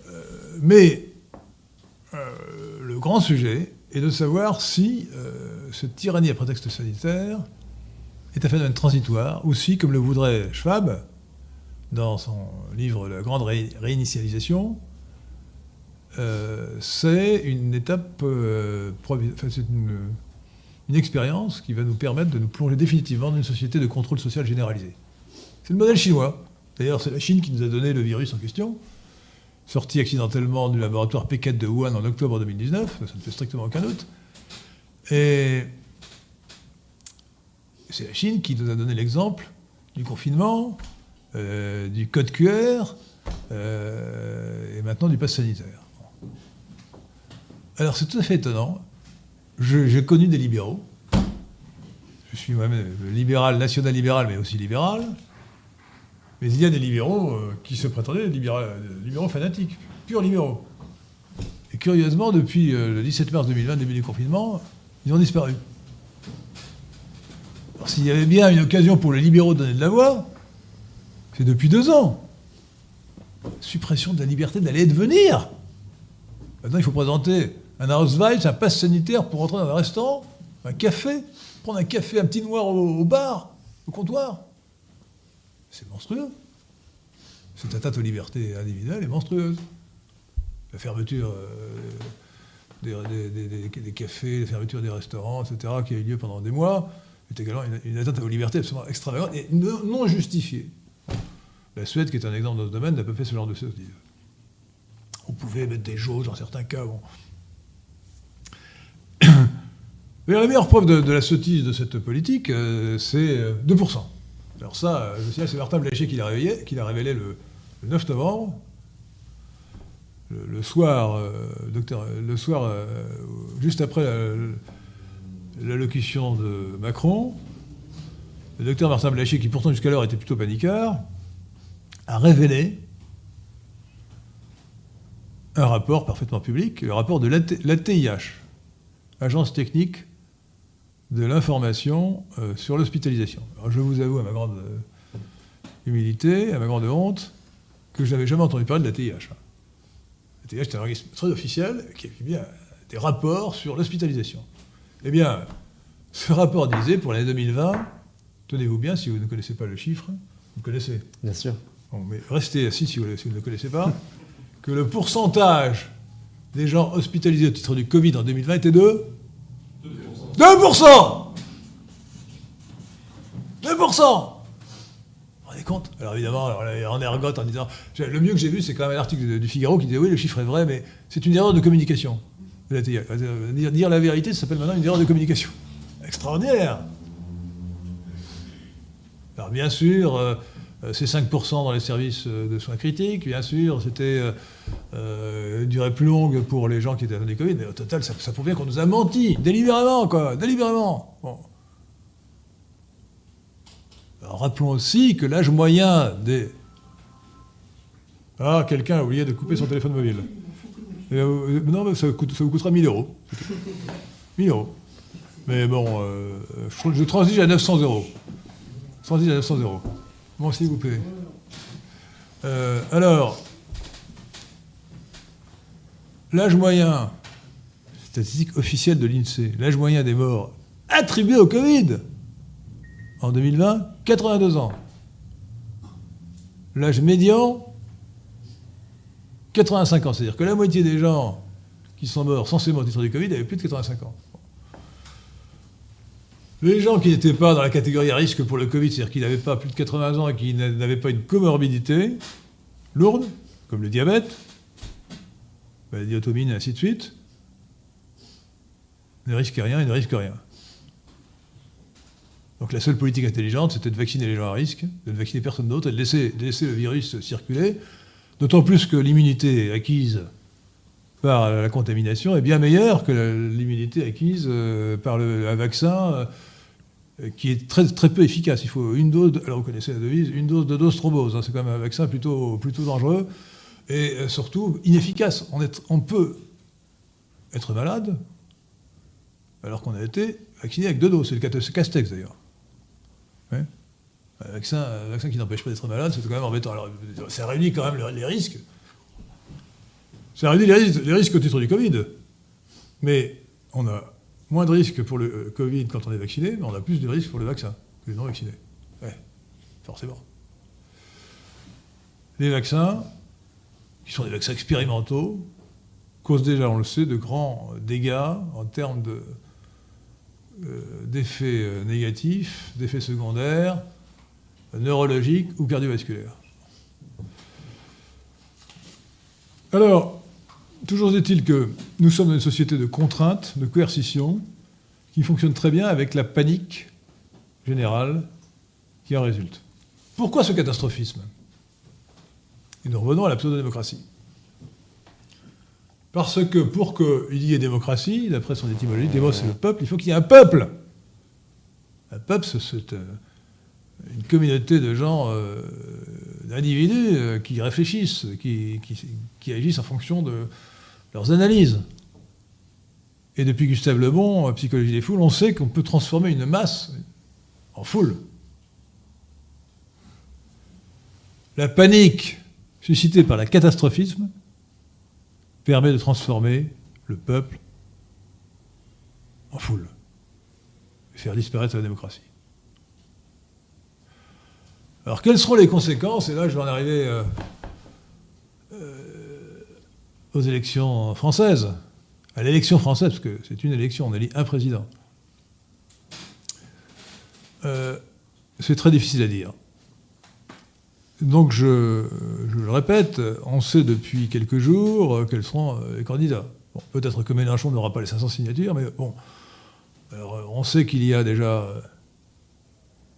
euh, mais le grand sujet est de savoir si cette tyrannie à prétexte sanitaire est un phénomène transitoire, ou si, comme le voudrait Schwab, dans son livre La grande réinitialisation, euh, c'est une étape, euh, une, expérience qui va nous permettre de nous plonger définitivement dans une société de contrôle social généralisé. C'est le modèle chinois. D'ailleurs, c'est la Chine qui nous a donné le virus en question. sorti accidentellement du laboratoire P4 de Wuhan en octobre 2019, ça ne fait strictement aucun doute. Et c'est la Chine qui nous a donné l'exemple du confinement, euh, du code QR euh, et maintenant du pass sanitaire. Alors c'est tout à fait étonnant. J'ai connu des libéraux. Je suis moi-même libéral, national-libéral, mais aussi libéral. Mais il y a des libéraux euh, qui se prétendaient des libéraux, fanatiques, purs libéraux. Et curieusement, depuis le 17 mars 2020, début du confinement, ils ont disparu. Alors s'il y avait bien une occasion pour les libéraux de donner de la voix, c'est depuis deux ans. Suppression de la liberté d'aller et de venir. Maintenant, il faut présenter un Ausweis, un pass sanitaire pour entrer dans un restaurant, un café, prendre un café, un petit noir au, bar, au comptoir. C'est monstrueux. Cette atteinte aux libertés individuelles est monstrueuse. La fermeture euh, des, cafés, la fermeture des restaurants, etc., qui a eu lieu pendant des mois, est également une, atteinte aux libertés absolument extravagante et non justifiée. La Suède, qui est un exemple dans ce domaine, n'a pas fait ce genre de sottise. On pouvait mettre des jauges dans certains cas. Bon. Mais la meilleure preuve de, la sottise de cette politique, euh, c'est 2%. Euh, Alors ça, euh, c'est Martin Blachier qui l'a révélé, qui l'a révélé le, 9 novembre, le, soir, docteur, le soir juste après l'allocution de Macron. Le docteur Martin Blachier, qui pourtant jusqu'alors était plutôt paniquard, a révélé un rapport parfaitement public, le rapport de l'ATIH, Agence technique de l'information euh, sur l'hospitalisation. Je vous avoue, à ma grande euh, humilité, à ma grande honte, que je n'avais jamais entendu parler de l'ATIH. L'ATIH est un organisme très officiel qui bien des rapports sur l'hospitalisation. Eh bien, ce rapport disait pour l'année 2020, tenez-vous bien si vous ne connaissez pas le chiffre, vous connaissez. Bien sûr mais restez assis si vous, ne le connaissez pas, que le pourcentage des gens hospitalisés au titre du Covid en 2020 était de 2%. 2% 2% Vous rendez compte? Alors évidemment, on ergote en disant... Le mieux que j'ai vu, c'est quand même un article du Figaro qui disait oui, le chiffre est vrai, mais c'est une erreur de communication. Dire, dire la vérité, ça s'appelle maintenant une erreur de communication. Extraordinaire Alors bien sûr... Euh, c'est 5% dans les services euh, de soins critiques, bien sûr, c'était euh, une durée plus longue pour les gens qui étaient dans les Covid, mais au total, ça, prouve bien qu'on nous a menti, délibérément, quoi, délibérément. rappelons aussi que l'âge moyen des... Ah, quelqu'un a oublié de couper son téléphone mobile. non, mais ça, vous coûtera 1000 euros. 1000 euros. Mais bon, je, je transige à 900 euros. Transige à 900 euros. Bon, s'il vous plaît. Euh, alors, l'âge moyen, statistique officielle de l'INSEE, l'âge moyen des morts attribués au Covid en 2020, 82 ans. L'âge médian, 85 ans. C'est-à-dire que la moitié des gens qui sont morts censément au titre du Covid avaient plus de 85 ans. Les gens qui n'étaient pas dans la catégorie à risque pour le Covid, c'est-à-dire qui n'avaient pas plus de 80 ans et qui n'avaient pas une comorbidité lourde, comme le diabète, la diatomine, et ainsi de suite, ne risquaient rien et ne risquent rien. Donc la seule politique intelligente, c'était de vacciner les gens à risque, de ne vacciner personne d'autre et de laisser, de laisser le virus circuler, d'autant plus que l'immunité acquise par la contamination est bien meilleure que l'immunité acquise euh, par le, un vaccin euh, qui est très, très peu efficace. Il faut une dose, alors vous connaissez la devise, une dose de dose thrombose. Hein. c'est quand même un vaccin plutôt, plutôt dangereux et euh, surtout inefficace. On, peut être malade alors qu'on a été vacciné avec deux doses. C'est le cas de Castex d'ailleurs. un, vaccin, vaccin qui n'empêche pas d'être malade, c'est quand même embêtant. Ça réunit quand même les risques. Ça réunit les risques, les risques au titre du Covid. Mais on a moins de risques pour le euh, Covid quand on est vacciné, mais on a plus de risques pour le vaccin que les non vaccinés. Ouais, forcément. Les vaccins, qui sont des vaccins expérimentaux, causent déjà, on le sait, de grands dégâts en termes euh, d'effets euh, négatifs, d'effets secondaires, neurologiques ou cardiovasculaires. Alors, toujours est-il que nous sommes dans une société de contraintes, de coercition, qui fonctionne très bien avec la panique générale qui en résulte. Pourquoi ce catastrophisme? Et nous revenons à la pseudo-démocratie. Parce que pour qu'il y ait démocratie, d'après son étymologie, démos c'est le peuple, il faut qu'il y ait un peuple. Un peuple, c'est euh, une communauté de gens, euh, d'individus euh, qui réfléchissent, qui, agissent en fonction de leurs analyses. Et depuis Gustave Le Bon, Psychologie des foules, on sait qu'on peut transformer une masse en foule. La panique suscitée par le catastrophisme permet de transformer le peuple en foule et faire disparaître la démocratie. Alors quelles seront les conséquences? Et là, je vais en arriver euh, euh, aux élections françaises, à l'élection française, parce que c'est une élection, on élit un président. Euh, c'est très difficile à dire. Donc je, le répète, on sait depuis quelques jours quels seront les candidats. Peut-être que Mélenchon n'aura pas les 500 signatures, mais bon. on sait qu'il y a déjà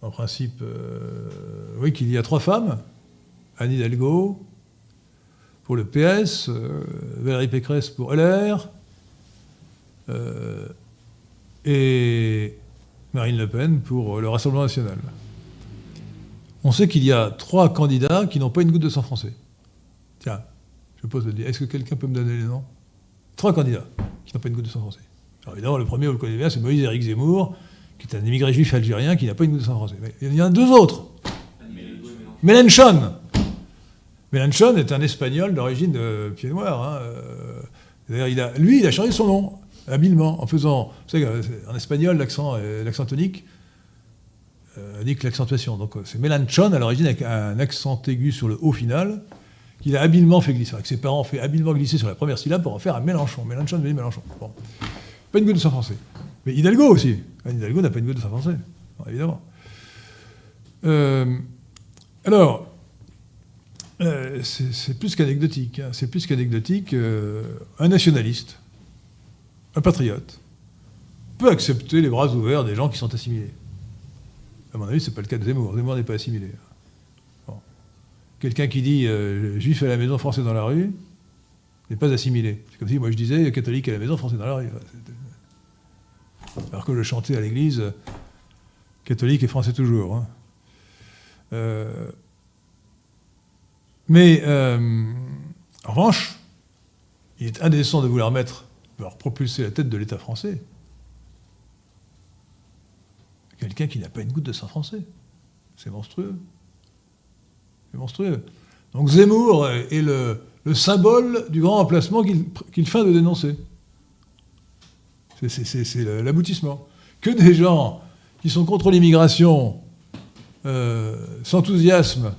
en principe, euh, oui, qu'il y a trois femmes. Anne Hidalgo pour le PS, euh, Valérie Pécresse pour LR, euh, et Marine Le Pen pour le Rassemblement national. On sait qu'il y a trois candidats qui n'ont pas une goutte de sang français. Tiens, je pose le dire. Est-ce que quelqu'un peut me donner les noms? Trois candidats qui n'ont pas une goutte de sang français. Alors évidemment, le premier, vous le connaissez bien, c'est Moïse-Éric Zemmour, qui est un immigré juif algérien qui n'a pas une goutte de sang français. Mais il y en a deux autres. Mélenchon. Mélenchon est un espagnol d'origine pied noir. Hein. Euh, lui, il a changé son nom habilement en faisant. Vous savez, en espagnol, l'accent, l'accent tonique euh, l'accentuation. Donc c'est Mélenchon à l'origine avec un accent aigu sur le haut final qu'il a habilement fait glisser. Avec ses parents ont fait habilement glisser sur la première syllabe pour en faire un Mélenchon. Mélenchon devient Mélenchon. Bon. Pas une goutte de sang français. Mais Hidalgo aussi. Hidalgo n'a pas une goutte de sang français, évidemment. Euh, alors, euh, c'est plus qu'anecdotique. Hein. C'est plus qu'anecdotique. Euh, un nationaliste, un patriote, peut accepter les bras ouverts des gens qui sont assimilés. À mon avis, ce n'est pas le cas de Zemmour. Zemmour n'est pas assimilé. Quelqu'un qui dit juif à la maison, français dans la rue, n'est pas assimilé. C'est comme si moi je disais catholique à la maison, français dans la rue alors que je chantais à l'église catholique et français toujours. Hein. Mais euh, en revanche, il est indécent de vouloir mettre, vouloir propulser la tête de l'État français. Quelqu'un qui n'a pas une goutte de sang français. C'est monstrueux. C'est monstrueux. Donc Zemmour est le, symbole du grand emplacement qu'il feint de dénoncer. C'est l'aboutissement. Que des gens qui sont contre l'immigration euh, s'enthousiasment,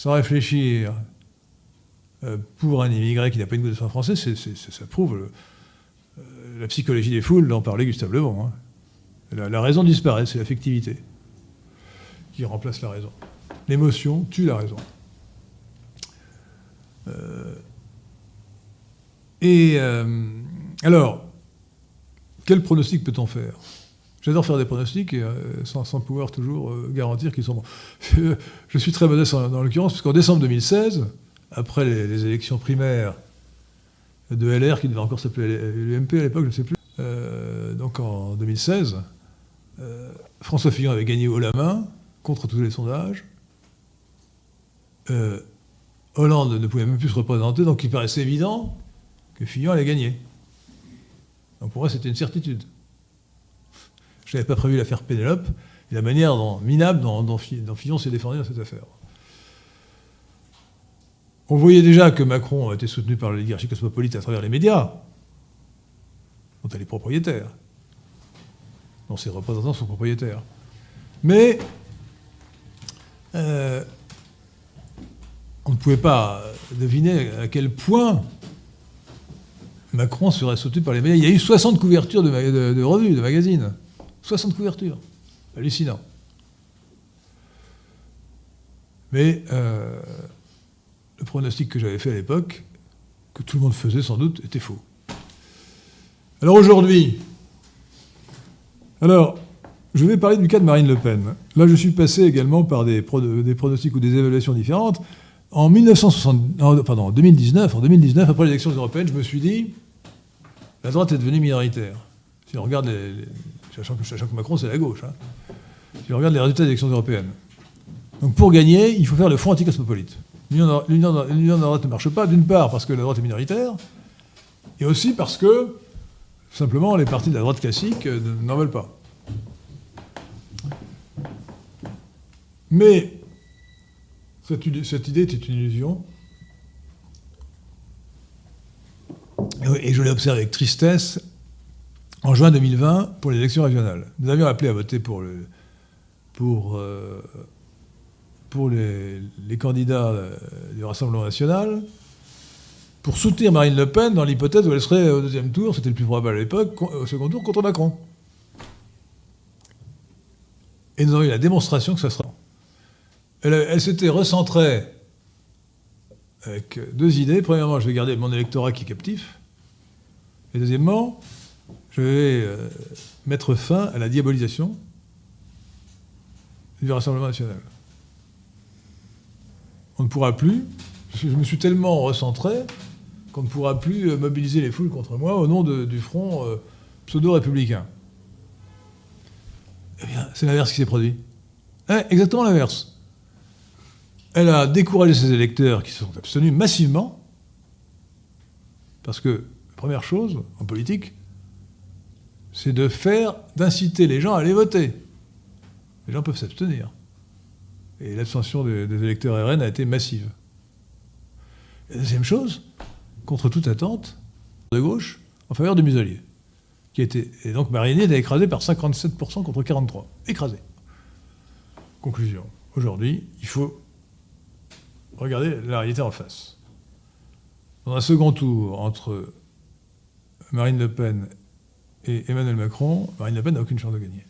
sans réfléchir, euh, pour un immigré qui n'a pas une goutte de sang français, ça prouve euh, la psychologie des foules dont parlait Gustave Le. Hein. La, raison disparaît, c'est l'affectivité qui remplace la raison. L'émotion tue la raison. et alors, quel pronostic peut-on faire? J'adore faire des pronostics euh, sans, pouvoir toujours euh, garantir qu'ils sont bons. Je suis très modeste dans l'occurrence, parce qu'en décembre 2016, après les, élections primaires de LR, qui devait encore s'appeler l'UMP à l'époque, je ne sais plus, euh, donc en 2016, François Fillon avait gagné haut la main, contre tous les sondages. Hollande ne pouvait même plus se représenter, donc il paraissait évident que Fillon allait gagner. Donc pour moi, c'était une certitude. Je n'avais pas prévu l'affaire Pénélope et la manière dont, minable dont, Fillon s'est défendu dans cette affaire. On voyait déjà que Macron été soutenu par l'oligarchie cosmopolite à travers les médias, dont elle est propriétaire, dont ses représentants sont propriétaires. Mais euh, on ne pouvait pas deviner à quel point Macron serait sauté par les médias. Il y a eu 60 couvertures de, revues, de magazines. 60 couvertures. Hallucinant. Mais euh, le pronostic que j'avais fait à l'époque, que tout le monde faisait sans doute était faux. Alors aujourd'hui, alors, je vais parler du cas de Marine Le Pen. Là, je suis passé également par des, pronostics ou des évaluations différentes. En 1960, pardon, 2019, en 2019, après les élections européennes, je me suis dit, la droite est devenue minoritaire. Si on regarde les, sachant, que, Macron c'est la gauche, hein. si on regarde les résultats des élections européennes. Donc pour gagner, il faut faire le front anticosmopolite. L'union de la droite ne marche pas, d'une part parce que la droite est minoritaire, et aussi parce que simplement les partis de la droite classique euh, n'en veulent pas. Mais cette, idée était une illusion. Et je l'ai observé avec tristesse en juin 2020 pour les élections régionales. Nous avions appelé à voter pour, euh, les, candidats euh, du Rassemblement national pour soutenir Marine Le Pen dans l'hypothèse où elle serait au deuxième tour, c'était le plus probable à l'époque, au second tour contre Macron. Et nous avons eu la démonstration que ça sera. Elle, s'était recentrée avec deux idées. Premièrement, je vais garder mon électorat qui est captif. Et deuxièmement, je vais euh, mettre fin à la diabolisation du Rassemblement national. On ne pourra plus, je me suis tellement recentré qu'on ne pourra plus euh, mobiliser les foules contre moi au nom du front euh, pseudo-républicain. Eh bien, c'est l'inverse qui s'est produit. exactement l'inverse. Elle a découragé ses électeurs qui se sont abstenus massivement, parce que, première chose, en politique, c'est de faire, d'inciter les gens à aller voter. Les gens peuvent s'abstenir. Et l'abstention des, électeurs RN a été massive. la deuxième chose, contre toute attente, de gauche, en faveur du muselier. Qui était, et donc Marigny été écrasé par 57% contre 43%. Écrasé. Conclusion. Aujourd'hui, il faut regardez la réalité en face. Dans un second tour entre Marine Le Pen et Emmanuel Macron, Marine Le Pen n'a aucune chance de gagner.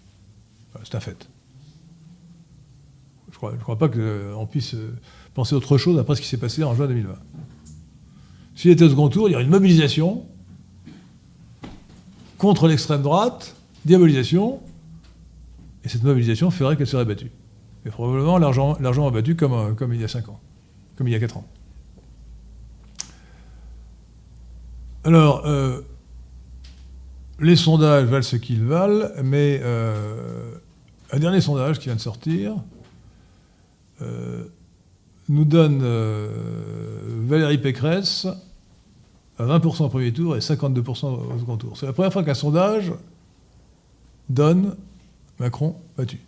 C'est un fait. Je ne crois, pas qu'on puisse penser autre chose après ce qui s'est passé en juin 2020. S'il était au second tour, il y aurait une mobilisation contre l'extrême droite, diabolisation, et cette mobilisation ferait qu'elle serait battue. Et probablement l'argent abattu comme, comme il y a cinq ans comme il y a 4 ans. Alors, euh, les sondages valent ce qu'ils valent, mais euh, un dernier sondage qui vient de sortir euh, nous donne Valérie Pécresse à 20% au premier tour et 52% au second tour. C'est la première fois qu'un sondage donne Macron battu.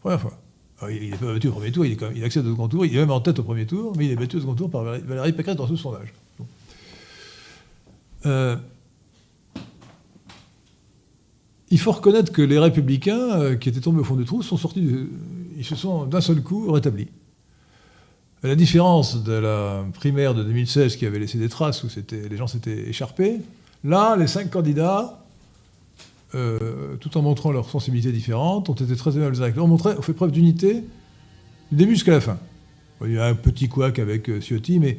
Première fois il n'est pas battu au premier tour, il, accède au second tour, il est même en tête au premier tour, mais il est battu au second tour par Valérie Pécresse dans ce sondage. Euh, il faut reconnaître que les républicains, euh, qui étaient tombés au fond du trou, sont sortis, ils se sont d'un seul coup rétablis. À la différence de la primaire de 2016 qui avait laissé des traces où les gens s'étaient écharpés, là, les cinq candidats euh, tout en montrant leurs sensibilités différentes, ont été très aimables avec les autres. On, fait preuve d'unité du début jusqu'à la fin. Il y a un petit couac avec euh, Ciotti, mais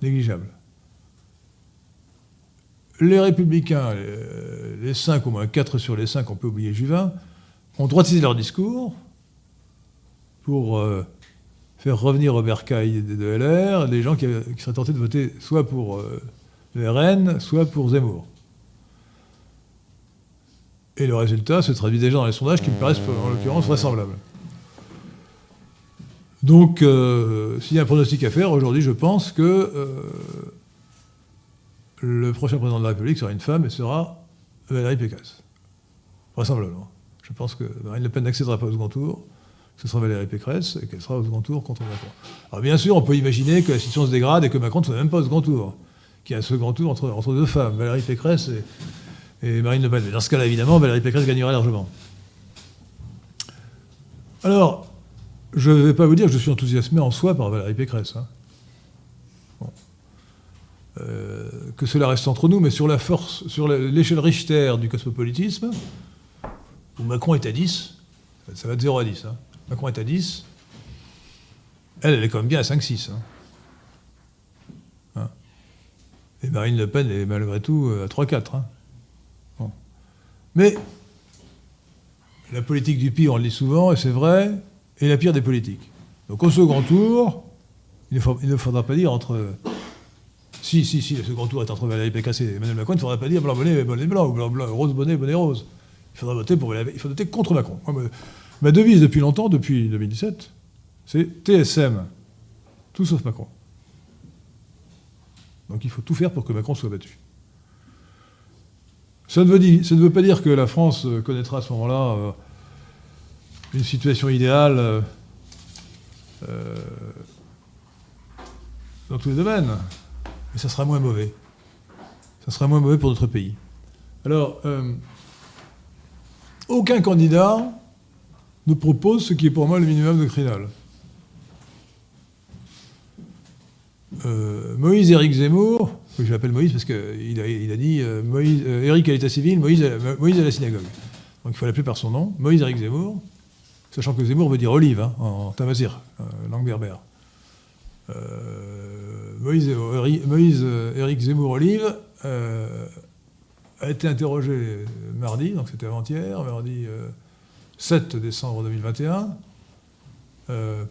négligeable. Les républicains, les, cinq, au moins quatre sur les cinq, on peut oublier Juvin, ont droitisé leur discours pour faire revenir Robert Caille de, LR, les gens qui, seraient tentés de voter soit pour le RN, soit pour Zemmour. Et le résultat se traduit déjà dans les sondages qui me paraissent en l'occurrence vraisemblables. Donc, euh, s'il y a un pronostic à faire, aujourd'hui, je pense que euh, le prochain président de la République sera une femme et sera Valérie Pécresse. Vraisemblablement. Je pense que Marine Le Pen n'accédera pas au second tour, ce sera Valérie Pécresse et qu'elle sera au second tour contre Macron. Alors, bien sûr, on peut imaginer que la situation se dégrade et que Macron ne soit même pas au second tour, qu'il y a un second tour entre, entre deux femmes, Valérie Pécresse et, Marine Le Pen. Dans ce cas-là, évidemment, Valérie Pécresse gagnerait largement. Alors, je ne vais pas vous dire que je suis enthousiasmé en soi par Valérie Pécresse. Hein. Euh, que cela reste entre nous, mais sur la force, sur l'échelle Richter du cosmopolitisme, où Macron est à 10, ça va de 0 à 10, hein. Macron est à 10, elle, elle est quand même bien à 5-6. Hein. Et Marine Le Pen est malgré tout à 3-4. Hein. Mais la politique du pire, on le dit souvent, et c'est vrai, est la pire des politiques. Donc au second tour, il ne, faudra pas dire entre. Si, si, si, le second tour est entre Valérie Pécresse et Emmanuel Macron, il ne faudra pas dire blanc bonnet, bonnet blanc, rose bonnet, bonnet rose. Il faudra voter, pour, faut voter contre Macron. ma devise depuis longtemps, depuis 2017, c'est TSM, tout sauf Macron. Donc il faut tout faire pour que Macron soit battu. Ça ne veut, pas dire que la France connaîtra à ce moment-là euh, une situation idéale euh, euh, dans tous les domaines, mais ça sera moins mauvais. Ça sera moins mauvais pour notre pays. Alors, aucun candidat ne propose ce qui est pour moi le minimum de crinal. Moïse Éric Zemmour que je l'appelle Moïse parce qu'il a, a dit euh, Moïse, euh, Eric à l'état civil, Moïse à, Moïse à la synagogue. Donc il faut l'appeler par son nom, Moïse Eric Zemmour, sachant que Zemmour veut dire olive hein, en tamazir, euh, langue berbère. Moïse, Moïse Eric Zemmour Olive a été interrogé mardi, donc c'était avant-hier, mardi 7 décembre 2021,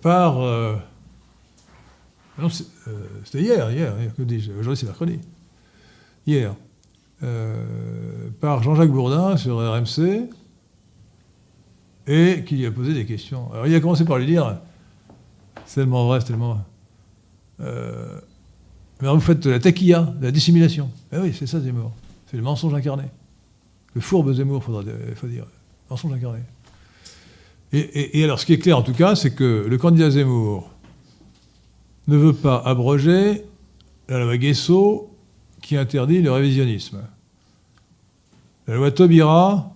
par non, euh, c'était hier, hier, que dis-je Aujourd'hui, c'est mercredi. Hier. Euh, par Jean-Jacques Bourdin sur RMC, et qui lui a posé des questions. Alors, il a commencé par lui dire c'est tellement vrai, c'est tellement. Euh, mais vous faites de la taquilla, de la dissimulation. Eh oui, c'est ça Zemmour. C'est le mensonge incarné. Le fourbe Zemmour, il faut dire. Mensonge incarné. et, alors, ce qui est clair en tout cas, c'est que le candidat Zemmour, ne veut pas abroger la loi Guesso qui interdit le révisionnisme. La loi Taubira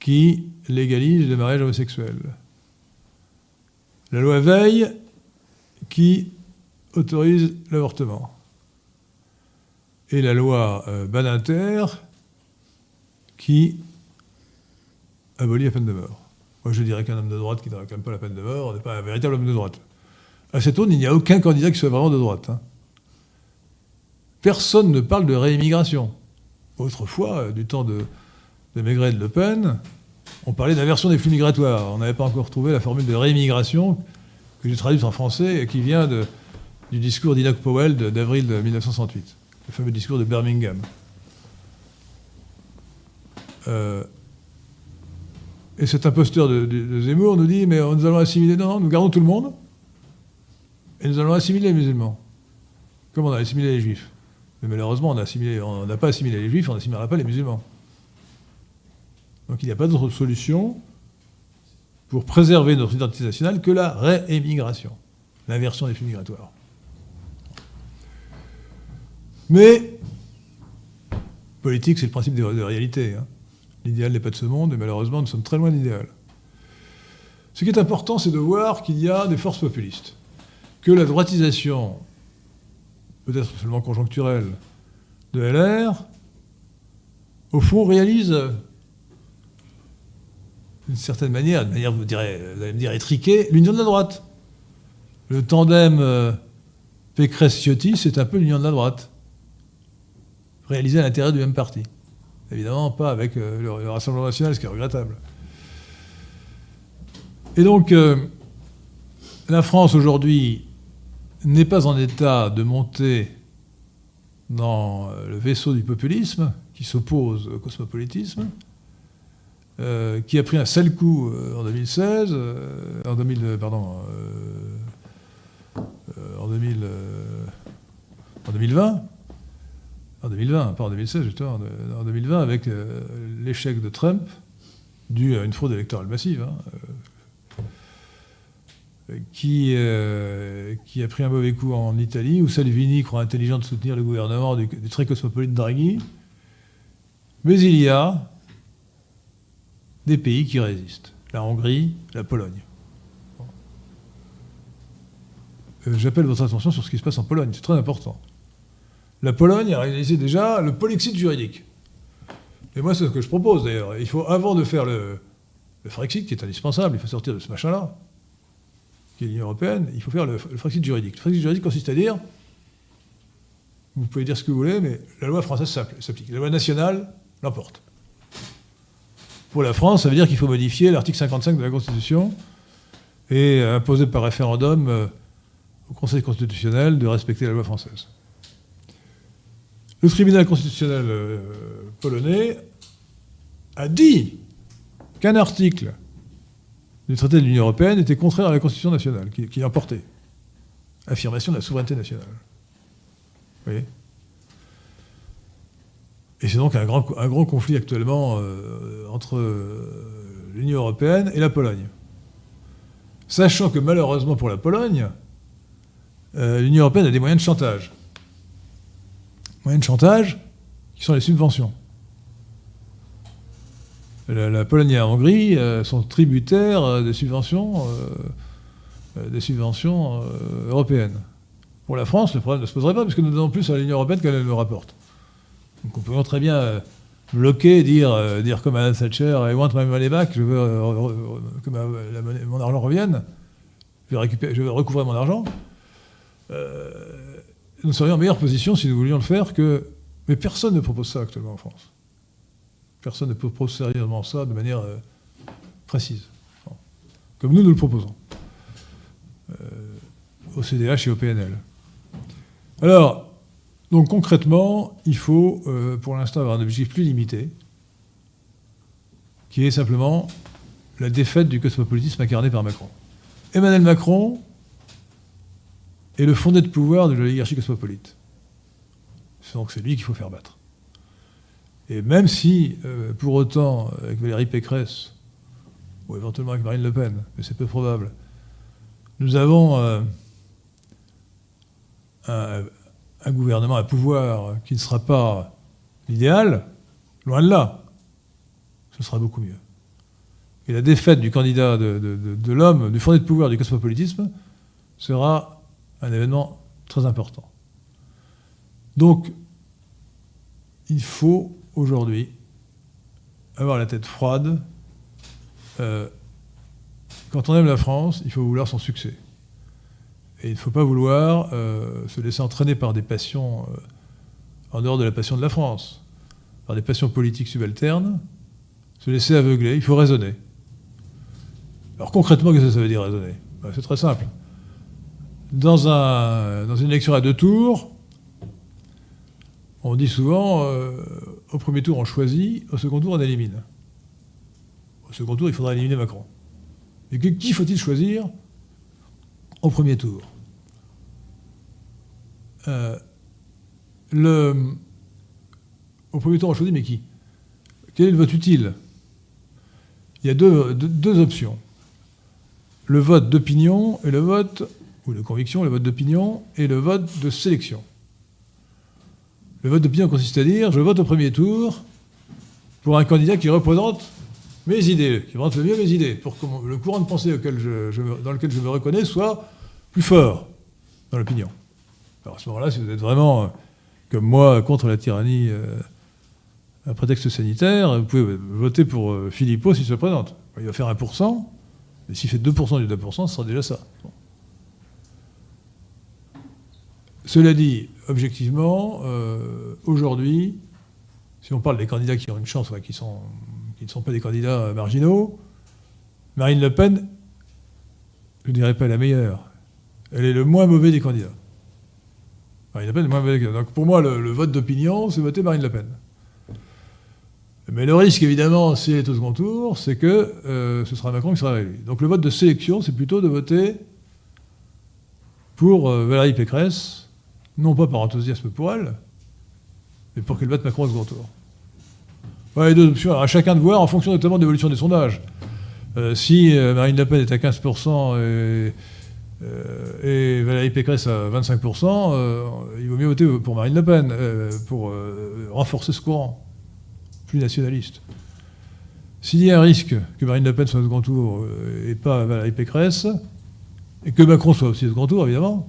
qui légalise le mariage homosexuel. La loi Veil qui autorise l'avortement. Et la loi euh, Badinter qui abolit la peine de mort. Moi, je dirais qu'un homme de droite qui ne réclame pas la peine de mort n'est pas un véritable homme de droite. À cette tourne, il n'y a aucun candidat qui soit vraiment de droite. Hein. Personne ne parle de réimmigration. Autrefois, euh, du temps de, Maigret et de Le Pen, on parlait d'inversion des flux migratoires. On n'avait pas encore trouvé la formule de réimmigration que j'ai traduite en français et qui vient du discours d'Inoc Powell d'avril 1968, le fameux discours de Birmingham. Euh, et cet imposteur de, de, Zemmour nous dit Mais nous allons assimiler. Non, non, nous gardons tout le monde. Et nous allons assimiler les musulmans. Comme on a assimilé les juifs? Mais malheureusement, on n'a pas assimilé les juifs, on n'assimilera pas les musulmans. Donc il n'y a pas d'autre solution pour préserver notre identité nationale que la réémigration, l'inversion des flux migratoires. Mais, politique, c'est le principe de, réalité. Hein. L'idéal n'est pas de ce monde, et malheureusement, nous sommes très loin de l'idéal. Ce qui est important, c'est de voir qu'il y a des forces populistes que la droitisation, peut-être seulement conjoncturelle, de LR, au fond, réalise d'une certaine manière, de manière, vous, direz, vous allez me dire, étriquée, l'union de la droite. Le tandem euh, Pécresse-Ciotti, c'est un peu l'union de la droite, réalisé à l'intérieur du même parti. Évidemment, pas avec euh, le, Rassemblement national, ce qui est regrettable. Et donc, euh, la France aujourd'hui n'est pas en état de monter dans le vaisseau du populisme qui s'oppose au cosmopolitisme, euh, qui a pris un sale coup euh, en 2016, euh, en 2000, pardon, en, 2000, en 2020, en 2020, pas en 2016 justement, en 2020 avec l'échec de Trump dû à une fraude électorale massive. Hein, qui, euh, qui a pris un mauvais coup en Italie, où Salvini croit intelligent de soutenir le gouvernement du, très cosmopolite Draghi. Mais il y a des pays qui résistent. La Hongrie, la Pologne. Euh, j'appelle votre attention sur ce qui se passe en Pologne, c'est très important. La Pologne a réalisé déjà le polexit juridique. Et moi, c'est ce que je propose d'ailleurs. Il faut, avant de faire le, Frexit, qui est indispensable, il faut sortir de ce machin-là, qui est l'Union européenne, il faut faire le, le Frexit juridique. Le Frexit juridique consiste à dire vous pouvez dire ce que vous voulez, mais la loi française s'applique. La loi nationale l'emporte. Pour la France, ça veut dire qu'il faut modifier l'article 55 de la Constitution et imposer par référendum euh, au Conseil constitutionnel de respecter la loi française. Le tribunal constitutionnel euh, polonais a dit qu'un article du traité de l'Union européenne était contraire à la Constitution nationale, qui, qui emportait. Affirmation de la souveraineté nationale. Vous voyez? Et c'est donc un grand, conflit actuellement euh, entre l'Union européenne et la Pologne. Sachant que malheureusement pour la Pologne, euh, l'Union européenne a des moyens de chantage. Moyens de chantage qui sont les subventions. La, Pologne et la Hongrie euh, sont tributaires euh, des subventions, des subventions européennes. Pour la France, le problème ne se poserait pas, puisque nous donnons plus à l'Union européenne qu'elle nous rapporte. Donc on peut très bien bloquer, dire, dire comme Madame Thatcher, I want my money back, je veux que mon argent revienne, je vais, récupérer, je vais recouvrir mon argent. Euh, nous serions en meilleure position si nous voulions le faire que. Mais personne ne propose ça actuellement en France. Personne ne propose sérieusement ça de manière euh, précise. Comme nous, nous le proposons. Euh, au CDH et au PNL. Alors, donc concrètement, il faut pour l'instant avoir un objectif plus limité, qui est simplement la défaite du cosmopolitisme incarné par Macron. Emmanuel Macron et le fondé de pouvoir de l'oligarchie cosmopolite. Donc c'est lui qu'il faut faire battre. Et même si, euh, pour autant, avec Valérie Pécresse, ou éventuellement avec Marine Le Pen, mais c'est peu probable, nous avons euh, un, un, gouvernement à pouvoir qui ne sera pas l'idéal, loin de là, ce sera beaucoup mieux. Et la défaite du candidat de, de l'homme, du fondé de pouvoir du cosmopolitisme, sera un événement très important. Donc, il faut aujourd'hui avoir la tête froide. Euh, quand on aime la France, il faut vouloir son succès. Et il ne faut pas vouloir euh, se laisser entraîner par des passions euh, en dehors de la passion de la France, par des passions politiques subalternes, se laisser aveugler, il faut raisonner. Alors concrètement, qu'est-ce que ça veut dire raisonner? Ben, C'est très simple dans, un, dans, une élection à deux tours, on dit souvent, euh, au premier tour on choisit, au second tour on élimine. Au second tour, il faudra éliminer Macron. Et qui faut-il choisir au premier tour? Euh, Au premier tour, on choisit, mais qui? Quel est le vote utile? Il y a deux, deux options. Le vote d'opinion et le vote de conviction, le vote d'opinion, et le vote de sélection. Le vote d'opinion consiste à dire je vote au premier tour pour un candidat qui représente mes idées, qui représente le mieux mes idées, pour que le courant de pensée dans lequel je me reconnais soit plus fort dans l'opinion. Alors à ce moment-là, si vous êtes vraiment, euh, comme moi, contre la tyrannie euh, à prétexte sanitaire, vous pouvez voter pour euh, Philippot s'il se présente. Il va faire 1%, mais s'il fait 2% du 2%, ce sera déjà ça. Cela dit, objectivement, euh, aujourd'hui, si on parle des candidats qui ont une chance, qui, ne sont pas des candidats marginaux, Marine Le Pen, je ne dirais pas la meilleure. Elle est le moins mauvais des candidats. Marine Le Pen est le moins mauvais des candidats. Donc pour moi, le, vote d'opinion, c'est voter Marine Le Pen. Mais le risque, évidemment, si elle est au second tour, c'est que euh, ce sera Macron qui sera élu. Donc le vote de sélection, c'est plutôt de voter pour euh, Valérie Pécresse, non pas par enthousiasme pour elle, mais pour qu'elle batte Macron au second tour. Voilà les deux options. à chacun de voir en fonction notamment de l'évolution des sondages. Euh, si euh, Marine Le Pen est à 15% et, euh, et Valérie Pécresse à 25%, il vaut mieux voter pour Marine Le Pen pour renforcer ce courant plus nationaliste. S'il y a un risque que Marine Le Pen soit au second tour et pas Valérie Pécresse, et que Macron soit aussi au second tour, évidemment,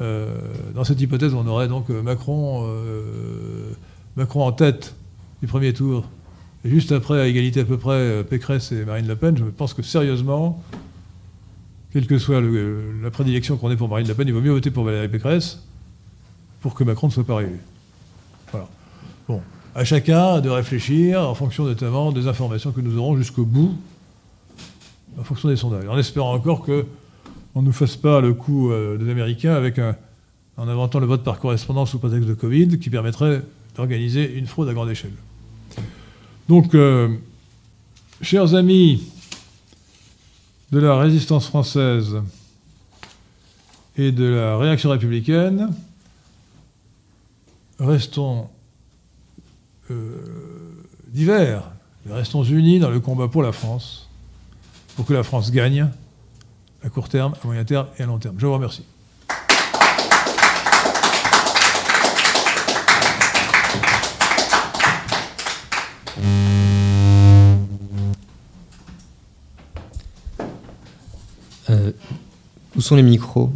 euh, dans cette hypothèse, on aurait donc euh, Macron, euh, Macron en tête du premier tour, et juste après, à égalité à peu près, Pécresse et Marine Le Pen. Je pense que sérieusement, quelle que soit la prédilection qu'on ait pour Marine Le Pen, il vaut mieux voter pour Valérie Pécresse pour que Macron ne soit pas réélu. Voilà. Bon, à chacun de réfléchir en fonction notamment des informations que nous aurons jusqu'au bout, en fonction des sondages, en espérant encore que on ne nous fasse pas le coup euh, des Américains avec en inventant le vote par correspondance sous prétexte de Covid, qui permettrait d'organiser une fraude à grande échelle. Donc, euh, chers amis de la résistance française et de la réaction républicaine, restons euh, divers, restons unis dans le combat pour la France, pour que la France gagne à court terme, à moyen terme et à long terme. Je vous remercie. Euh, où sont les micros?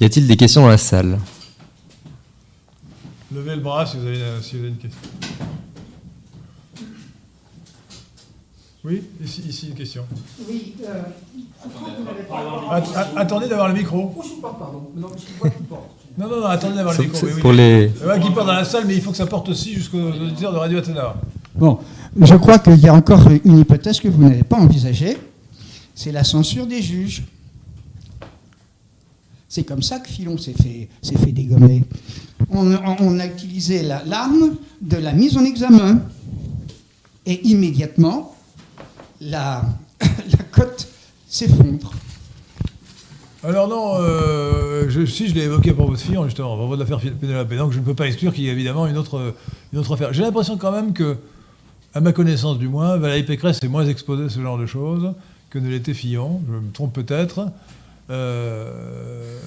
Y a-t-il des questions dans la salle? Levez le bras si vous avez, si vous avez une question. Oui, ici, ici une question. Oui, euh, Att- att- attendez d'avoir le micro. Oh, je parle, pardon. Non, je vois qui porte. Non, non, non, attendez d'avoir le micro. oui. Pour les... Ouais, qui porte dans la salle, mais il faut que ça porte aussi jusqu'aux auditeurs de Radio Athéna. Bon, je crois qu'il y a encore une hypothèse que vous n'avez pas envisagée, c'est la censure des juges. C'est comme ça que Filon s'est fait, s'est fait dégommer. On, on- on a utilisé la- l'arme de la mise en examen. Et immédiatement, la, cote s'effondre. Alors non, euh, je- si je l'ai évoqué pour votre fille, justement, à propos de l'affaire Pénélope, donc je ne peux pas exclure qu'il y ait évidemment une autre, une autre affaire. J'ai l'impression quand même que, à ma connaissance du moins, Valérie Pécresse est moins exposée à ce genre de choses que ne l'était Fillon, je me trompe peut-être. Euh,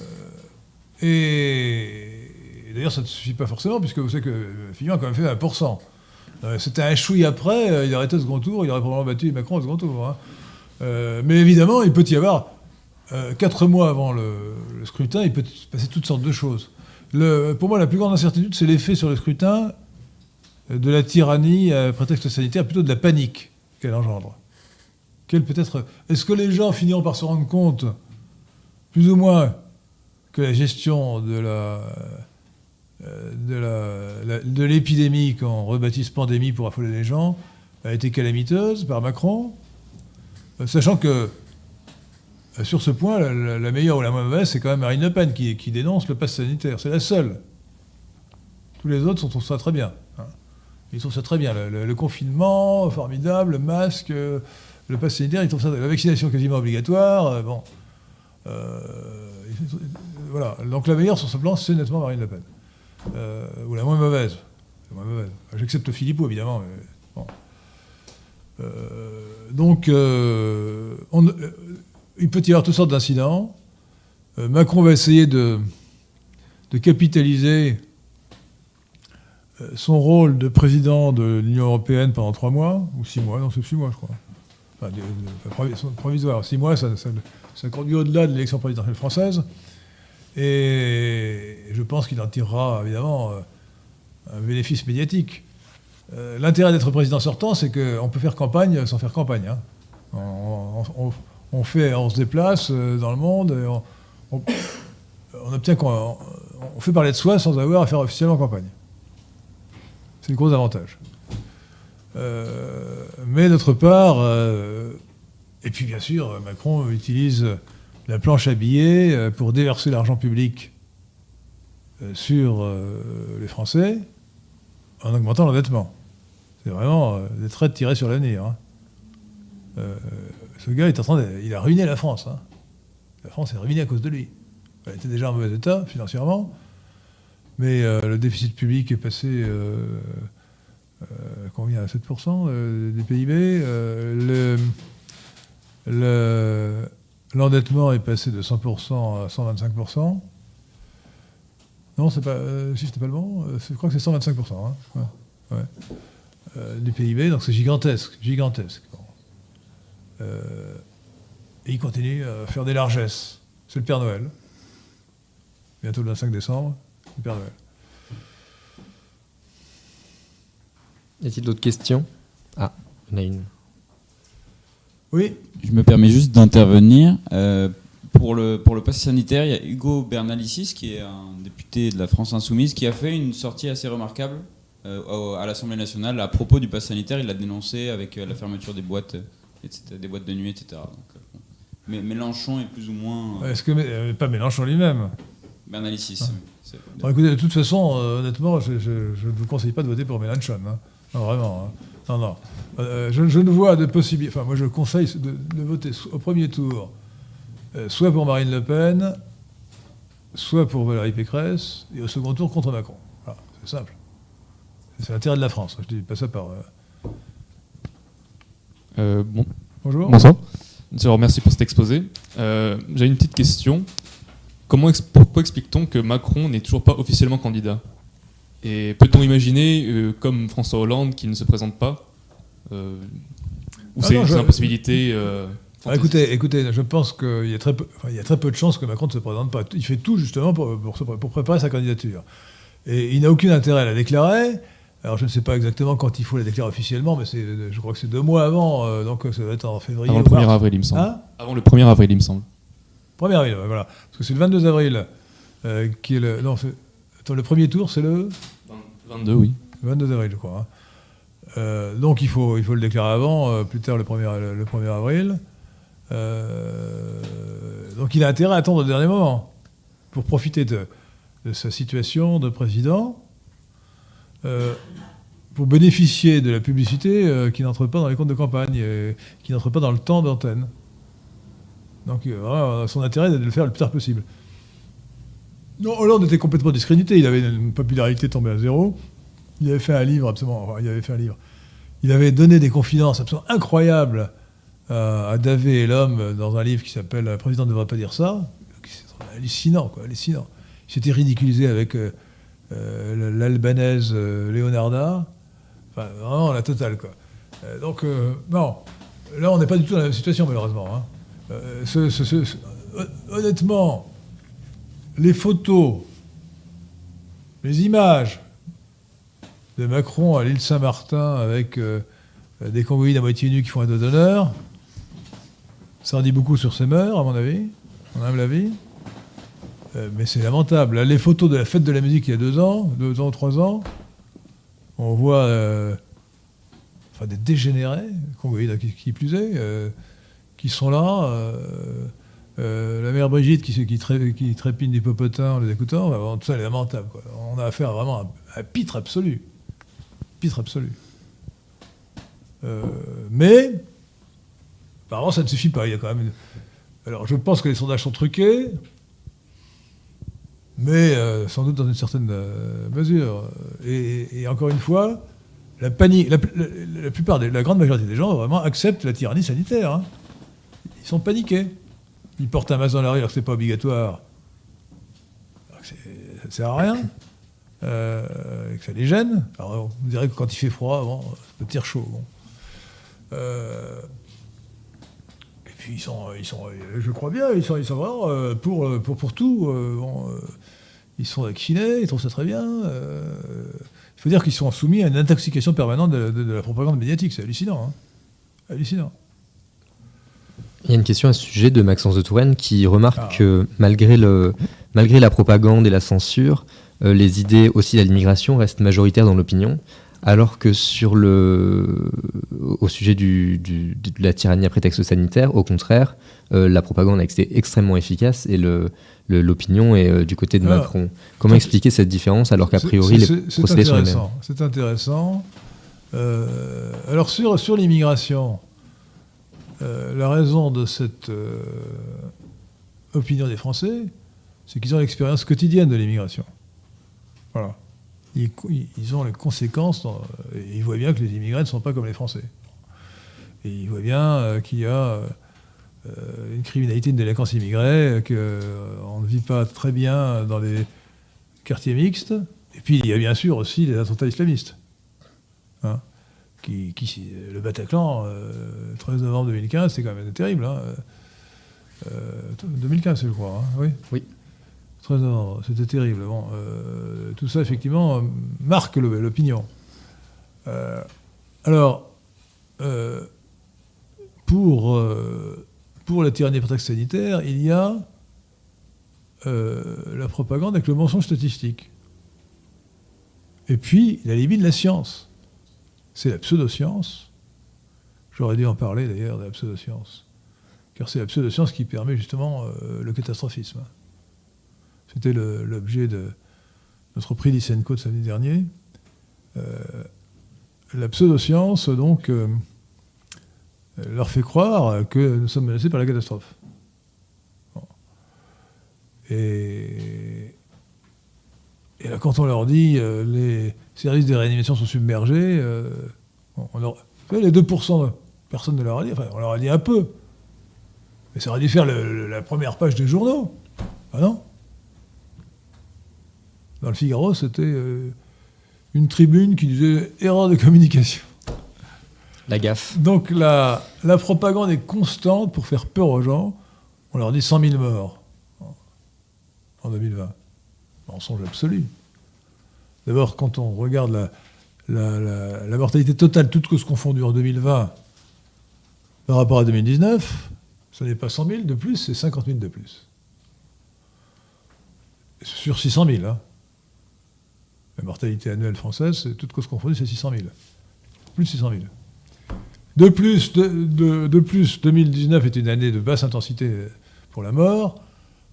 et d'ailleurs, ça ne suffit pas forcément, puisque vous savez que Fillon a quand même fait 1%. Euh, C'était un chouille après, euh, il aurait été au second tour, il aurait probablement battu Macron au second tour. hein. Euh, mais évidemment, il peut y avoir quatre mois avant le, scrutin, il peut se passer toutes sortes de choses. Pour moi, la plus grande incertitude, c'est l'effet sur le scrutin de la tyrannie à prétexte sanitaire, plutôt de la panique qu'elle engendre. Quelle peut être Est-ce que les gens finiront par se rendre compte, plus ou moins, que la gestion de la de la- de l'épidémie qu'on rebaptise pandémie pour affoler les gens a été calamiteuse par Macron, Euh, sachant que euh, Sur ce point, la, meilleure ou la moins mauvaise, c'est quand même Marine Le Pen qui, dénonce le pass sanitaire. C'est la seule. Tous les autres trouvent ça très bien. hein. Ils trouvent ça très bien. Le, confinement, formidable, le masque, euh, le pass sanitaire, ils trouvent ça. La vaccination quasiment obligatoire. euh, bon. Euh, voilà. Donc la meilleure sur ce plan, c'est nettement Marine Le Pen. Euh, ou la moins mauvaise. Mauvaise. J'accepte Philippot, évidemment. Euh, donc, euh, il peut y avoir toutes sortes d'incidents. Macron va essayer de, capitaliser son rôle de président de l'Union européenne pendant trois mois, ou six mois, non, c'est six mois, je crois. Enfin, provisoire. Six mois, ça, ça, ça conduit au-delà de l'élection présidentielle française. Et je pense qu'il en tirera, évidemment, euh, un bénéfice médiatique. Euh, L'intérêt d'être président sortant, c'est qu'on peut faire campagne sans faire campagne. hein. On, fait, on se déplace euh, dans le monde, et on, obtient qu'on on fait parler de soi sans avoir à faire officiellement campagne. C'est le gros avantage. Mais d'autre part, et puis bien sûr, Macron utilise la planche à billets euh, pour déverser l'argent public euh, sur euh, les Français en augmentant l'endettement. C'est vraiment des traits tirés sur l'avenir. hein. Ce gars est en train de, il a ruiné la France. hein. La France est ruinée à cause de lui. Elle était déjà en mauvais état financièrement, mais le déficit public est passé combien à 7% euh, des PIB. L'endettement est passé de 100% à 125%. Non, c'est pas, euh, pas le bon, euh, je crois que c'est 125%. hein. Euh, du PIB, donc c'est gigantesque, gigantesque. Euh, et il continue à faire des largesses. C'est le Père Noël. Bientôt le 25 décembre, le Père Noël. Y a-t-il d'autres questions? Ah, il a une. Oui, Je me permets juste d'intervenir. Euh, pour le, pour le pass sanitaire, il y a Hugo Bernalicis, qui est un député de la France Insoumise, qui a fait une sortie assez remarquable euh, à l'Assemblée nationale à propos du pass sanitaire. Il l'a dénoncé avec euh, la fermeture des boîtes, etc., des boîtes de nuit, etc. Donc, euh, mais Mélenchon est plus ou moins. Est-ce que pas Mélenchon lui-même Bernalicis. Ah. écoutez, de toute façon, honnêtement, je, ne vous conseille pas de voter pour Mélenchon. Hein. Non, vraiment. Hein. Non, non. je, ne vois de possibilité. Enfin, moi, je conseille de voter au premier tour euh, soit pour Marine Le Pen, soit pour Valérie Pécresse, et au second tour contre Macron. Voilà, c'est simple. C'est l'intérêt de la France. Je dis pas ça par. Euh, euh, bon. Bonjour. Bonsoir. Je vous remercie pour cet exposé. J'ai une petite question. Comment pourquoi explique-t-on que Macron n'est toujours pas officiellement candidat? Et peut-on imaginer, comme François Hollande, qu'il ne se présente pas Ou ah c'est une impossibilité ah, écoutez, écoutez, je pense qu'il y, a très peu, il y a très peu de chances que Macron ne se présente pas. Il fait tout justement pour, pour, préparer sa candidature. Et il n'a aucun intérêt à la déclarer. Alors je ne sais pas exactement quand il faut la déclarer officiellement, mais je crois que c'est deux mois avant, euh, donc ça doit être en février. Avant le 1er avril, il me semble. Hein? Avant le 1er avril, il me semble. 1er avril, voilà. Parce que c'est le 22 avril euh, qui est le. Non, attends, le premier tour, c'est le. 22, oui. 22 avril, je crois. Hein. Euh, donc il faut, il faut le déclarer avant, plus tard le 1er, le 1er avril. Euh, donc il a intérêt à attendre le dernier moment pour profiter de, sa situation de président, euh, pour bénéficier de la publicité euh, qui n'entre pas dans les comptes de campagne, et qui n'entre pas dans le temps d'antenne. Donc son intérêt est de le faire le plus tard possible. Non, Hollande était complètement discrédité, il avait une popularité tombée à zéro. Il avait fait un livre absolument, il avait fait un livre. Il avait donné des confidences absolument incroyables euh, à Davé et l'homme dans un livre qui s'appelle Le président ne devrait pas dire ça. C'est hallucinant, quoi, hallucinant. Il s'était ridiculisé avec euh, euh, l'albanaise Leonarda. Enfin, vraiment la totale, quoi. donc, non, là, on n'est pas du tout dans la même situation, malheureusement. Hein. honnêtement, les photos, les images de Macron à l'île Saint-Martin avec des convoyés à moitié nus qui font un dos d'honneur, ça en dit beaucoup sur ses mœurs, à mon avis, mon humble avis. Euh, mais c'est lamentable. Les photos de la fête de la musique il y a deux ans, deux ans, trois ans, on voit euh, enfin, des dégénérés, qui, qui plus est, euh, qui sont là. La mère Brigitte qui, trépine des popotins en les écoutant, tout ça est lamentable. On a affaire vraiment à un pitre absolu. Pitre absolu. mais Apparemment, ça ne suffit pas. Il y a quand même. Alors, je pense que les sondages sont truqués, mais euh, sans doute dans une certaine euh, mesure. Et, encore une fois, la panique, la, plupart, la grande majorité des gens vraiment acceptent la tyrannie sanitaire. Hein. Ils sont paniqués. Ils portent un masque dans la rue alors que c'est pas obligatoire. ça ne sert à rien. Euh, que ça les gêne. Alors, vous direz que quand il fait froid, bon, ça peut tirer chaud. Euh, ils sont, ils sont, je crois bien, ils sont, ils sont vraiment euh, pour, pour, pour tout. Ils sont vaccinés, ils trouvent ça très bien. il faut dire qu'ils sont soumis à une intoxication permanente de, la propagande médiatique. C'est hallucinant. Hein. hallucinant. Il y a une question à ce sujet de Maxence de Touraine qui remarque ah. que malgré, le, malgré la propagande et la censure, les idées aussi de l'immigration restent majoritaires dans l'opinion alors que sur le, au sujet du, de la tyrannie à prétexte sanitaire, au contraire, euh, la propagande a été extrêmement efficace et l'opinion est euh, du côté de ah. Macron. Comment expliquer cette différence alors qu'a priori les procédés sont les mêmes? C'est intéressant. Euh, alors sur, sur l'immigration, la raison de cette opinion des Français, c'est qu'ils ont l'expérience quotidienne de l'immigration. Voilà ils, ont les conséquences, ils voient bien que les immigrés ne sont pas comme les Français. Et ils voient bien euh, qu'il y a euh, une criminalité, une délinquance immigrée, qu'on euh, ne vit pas très bien dans les quartiers mixtes. Et puis il y a bien sûr aussi les attentats islamistes. Hein, qui, le Bataclan, le 13 novembre 2015, c'est quand même terrible. Hein. 2015, je crois. Hein, oui. Oui. C'était terrible. Euh, tout ça, effectivement, marque l'opinion. Euh, alors, euh, pour, pour la tyrannie prétexte sanitaire, il y a euh, la propagande avec le mensonge statistique. Et puis, la limite de la science. C'est la pseudoscience. J'aurais dû en parler d'ailleurs de la pseudoscience. Car c'est la pseudoscience qui permet justement euh, le catastrophisme. C'était l'objet de notre prix Lysenko de samedi dernier. Euh, la pseudoscience, donc, euh, leur fait croire que nous sommes menacés par la catastrophe. Et là, quand on leur dit euh, les services de réanimation sont submergés, on leur, les 2% de personne ne leur a dit, enfin, on leur a dit un peu. Mais ça aurait dû faire la première page des journaux. Ah non Dans le Figaro, c'était une tribune qui disait erreur de communication. La gaffe. Donc la, la propagande est constante pour faire peur aux gens. On leur dit 100 000 morts en 2020. Mensonge absolu. D'abord, quand on regarde la, mortalité totale, toutes causes confondues en 2020 par rapport à 2019, ce n'est pas 100 000 de plus, c'est 50 000 de plus. Sur 600 000. Hein. La mortalité annuelle française, toute cause confondue, c'est 600 000. Plus de 600 000. De plus, de, plus, 2019 est une année de basse intensité pour la mort,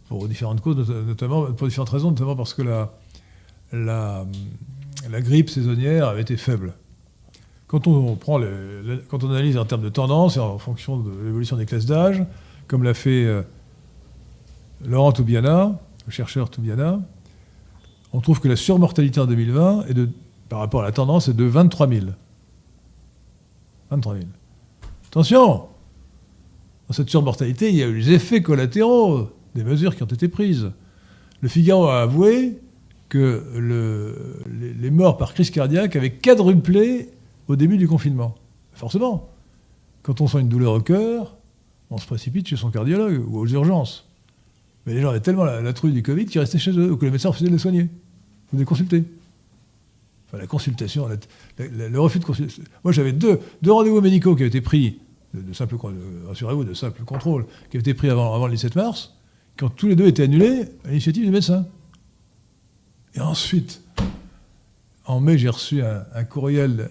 pour différentes causes, notamment pour différentes raisons, notamment parce que la, grippe saisonnière avait été faible. Quand on, prend quand on analyse en termes de tendance et en fonction de l'évolution des classes d'âge, comme l'a fait euh, Laurent Toubiana, le chercheur Toubiana, on trouve que la surmortalité en 2020, est de, par rapport à la tendance, est de 23 000. 23 000. Attention Dans cette surmortalité, il y a eu les effets collatéraux des mesures qui ont été prises. Le Figaro a avoué que les, morts par crise cardiaque avaient quadruplé au début du confinement. Forcément, quand on sent une douleur au cœur, on se précipite chez son cardiologue ou aux urgences. Mais les gens avaient tellement la, trouille du Covid qu'ils restaient chez eux, ou que les médecins refusaient de les soigner vous les consulter. Enfin, la consultation, le refus de consultation. Moi, j'avais deux, deux rendez-vous médicaux qui avaient été pris, de, simple, rassurez-vous, de simple contrôle, qui avaient été pris avant le 17 mars, quand tous les deux étaient annulés à l'initiative du médecin. Et ensuite, en mai, j'ai reçu un, courriel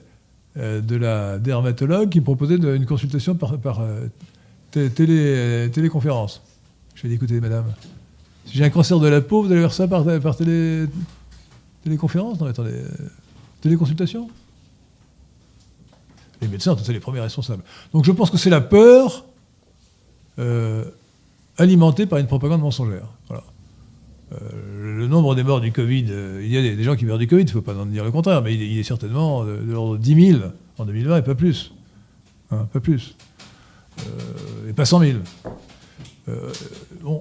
euh, de la dermatologue qui me proposait une consultation par, euh, télé, téléconférence. Je lui ai dit, écoutez, madame, si j'ai un cancer de la peau, vous allez faire ça par, par télé, Téléconférence? Non, attendez. Euh, téléconsultation? Les médecins sont les premiers responsables. Donc je pense que c'est la peur euh, alimentée par une propagande mensongère. Euh, le nombre des morts du Covid, il y a des, gens qui meurent du Covid, il ne faut pas en dire le contraire, mais il, est certainement de, l'ordre de 10 000 en 2020 et pas plus. Hein, pas plus. et pas 100 000.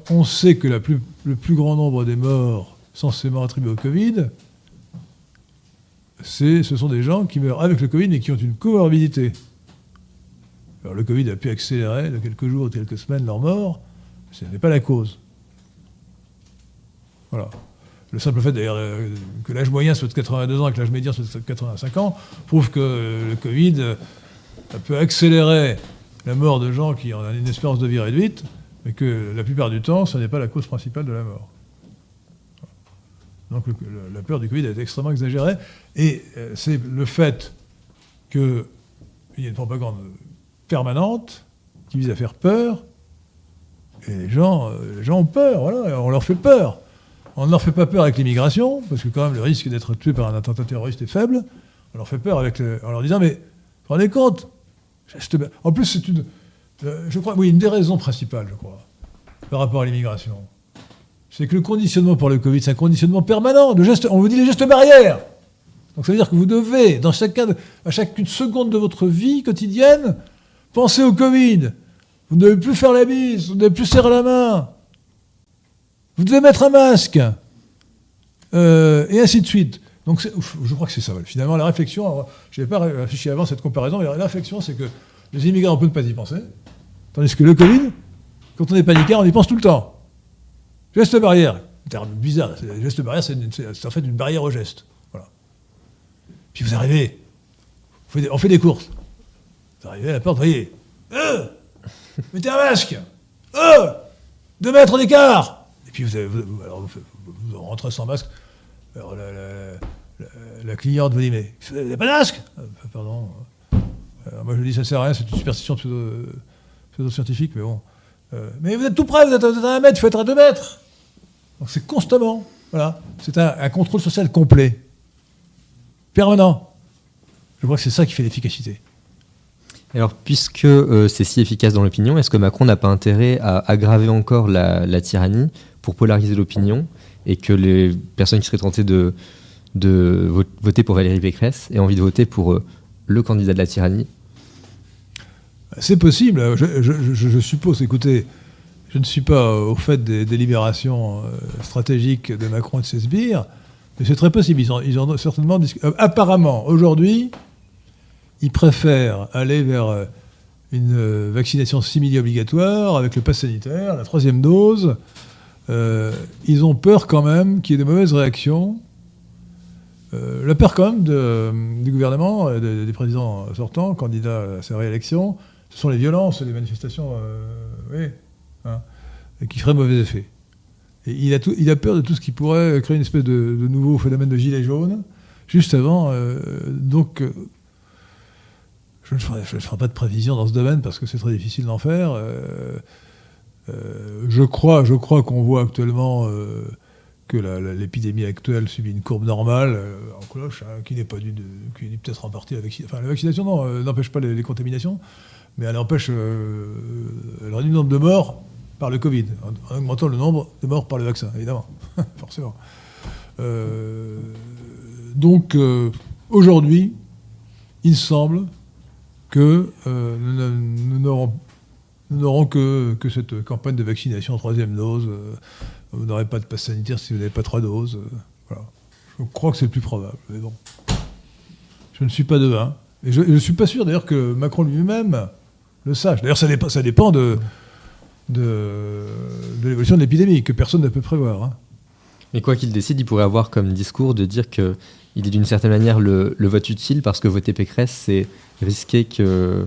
On, sait que le plus grand nombre des morts censément attribués au Covid ce sont des gens qui meurent avec le Covid mais qui ont une comorbidité. Alors le Covid a pu accélérer de quelques jours ou quelques semaines leur mort, ce n'est pas la cause. Voilà. Le simple fait d'ailleurs euh, que l'âge moyen soit de 82 ans et que l'âge médian soit de 85 ans prouve que le Covid euh, pu accélérer la mort de gens qui ont une espérance de vie réduite, mais que la plupart du temps, ce n'est pas la cause principale de la mort. Donc la peur du Covid est extrêmement exagérée. Et euh, c'est le fait qu'il y ait une propagande permanente qui vise à faire peur. Et les gens, euh, les gens ont peur, voilà, on leur fait peur. On ne leur fait pas peur avec l'immigration, parce que quand même le risque d'être tué par un attentat terroriste est faible. On leur fait peur avec en leur disant, mais rendez compte? En plus, c'est une, euh, je crois, oui, une des raisons principales, je crois, par rapport à l'immigration c'est que le conditionnement pour le Covid, c'est un conditionnement permanent. De gestes, on vous dit les gestes barrières. Donc ça veut dire que vous devez, dans chacun à chaque seconde de votre vie quotidienne, penser au Covid. Vous ne devez plus faire la bise, vous ne devez plus serrer la main. Vous devez mettre un masque. Euh, et ainsi de suite. Donc je crois que c'est ça. Finalement, la réflexion, je n'avais pas réfléchi avant cette comparaison, mais la réflexion, c'est que les immigrés, on peut ne pas y penser. Tandis que le Covid, quand on est paniqué, on y pense tout le temps. Geste barrière, terme bizarre. Geste barrière, c'est en fait une barrière au geste. Puis vous arrivez, on fait des courses. Vous arrivez à la porte, vous voyez, euh, mettez un masque. Euh Deux mètres d'écart Et puis vous, avez- rentrez sans masque. Alors la, la- cliente vous dit Mais vous n'avez pas de masque? Euh, Pardon. Moi je dis Ça sert à rien, c'est une superstition pseudo- pseudo-scientifique, mais bon. Euh, mais vous êtes tout près, vous êtes, vous êtes à un mètre, il faut être à deux mètres. Donc c'est constamment. Voilà. C'est un, un contrôle social complet. Permanent. Je crois que c'est ça qui fait l'efficacité. Alors, puisque euh, c'est si efficace dans l'opinion, est-ce que Macron n'a pas intérêt à aggraver encore la, tyrannie pour polariser l'opinion et que les personnes qui seraient tentées de, de vo- voter pour Valérie Pécresse aient envie de voter pour euh, le candidat de la tyrannie? C'est possible, je, suppose. Écoutez, je ne suis pas au fait des délibérations euh, stratégiques de Macron et de ses sbires, mais c'est très possible. Ils, ont- apparemment, aujourd'hui, ils préfèrent aller vers euh, une euh, vaccination simili-obligatoire avec le pass sanitaire, la troisième dose. Euh, ils ont peur quand même qu'il y ait de mauvaises réactions. La peur quand même du gouvernement, de- des présidents sortants, candidats à sa réélection, ce sont les violences, les manifestations, oui, hein, qui feraient mauvais effet. Et il, a peur de tout ce qui pourrait créer une espèce de, de nouveau phénomène de gilet jaune, juste avant. donc, je ne ferai, pas de prévision dans ce domaine parce que c'est très difficile d'en faire. euh, euh, je crois, je crois qu'on voit actuellement euh, que l'épidémie actuelle subit une courbe normale en cloche, hein, qui n'est pas due qui est peut-être en partie la vaccination. Enfin, la vaccination n'empêche pas les, contaminations, mais elle empêche, elle réduit le nombre de morts par le Covid, en, en augmentant le nombre de morts par le vaccin, évidemment, forcément. Donc, aujourd'hui, il semble que euh, nous n'a- nous n'aurons que, que cette campagne de vaccination en troisième dose. euh, vous n'aurez pas de passe sanitaire si vous n'avez pas trois doses. euh, voilà. Je crois que c'est le plus probable. Mais bon. Je ne suis pas devin. Et je ne suis pas sûr d'ailleurs que Macron lui-même le sache. D'ailleurs, ça dépend, ça dépend de, de, de l'évolution de l'épidémie, que personne ne peut prévoir. hein. Mais quoi qu'il décide, il pourrait avoir comme discours de dire que il est d'une certaine manière le, le vote utile parce que voter Pécresse, c'est risquer que.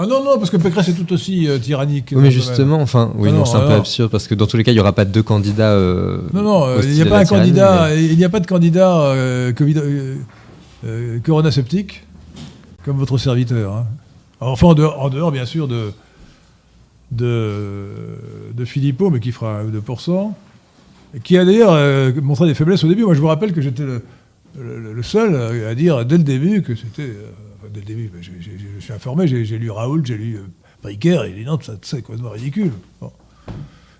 Ah non, non, parce que Pécresse est tout aussi euh, tyrannique. Oui, mais justement, enfin, oui, Ah non, non, c'est un peu absurde parce que dans tous les cas, il n'y aura pas deux candidats. euh, Non, non, euh, il n'y a pas un tyrannie, candidat, mais- il n'y a pas de candidat euh, Covid, Corona sceptique comme votre serviteur. hein. Enfin, en dehors, en dehors, bien sûr, de, de, de Philippot, mais qui fera 2%, et qui a d'ailleurs montré des faiblesses au début. Moi, je vous rappelle que j'étais le, le- seul à dire dès le début que c'était. euh, enfin, dès le début, je suis informé, j'ai lu Raoult, j'ai lu euh, Bricker, et il dit non, tout ça, tout ça est complètement ridicule.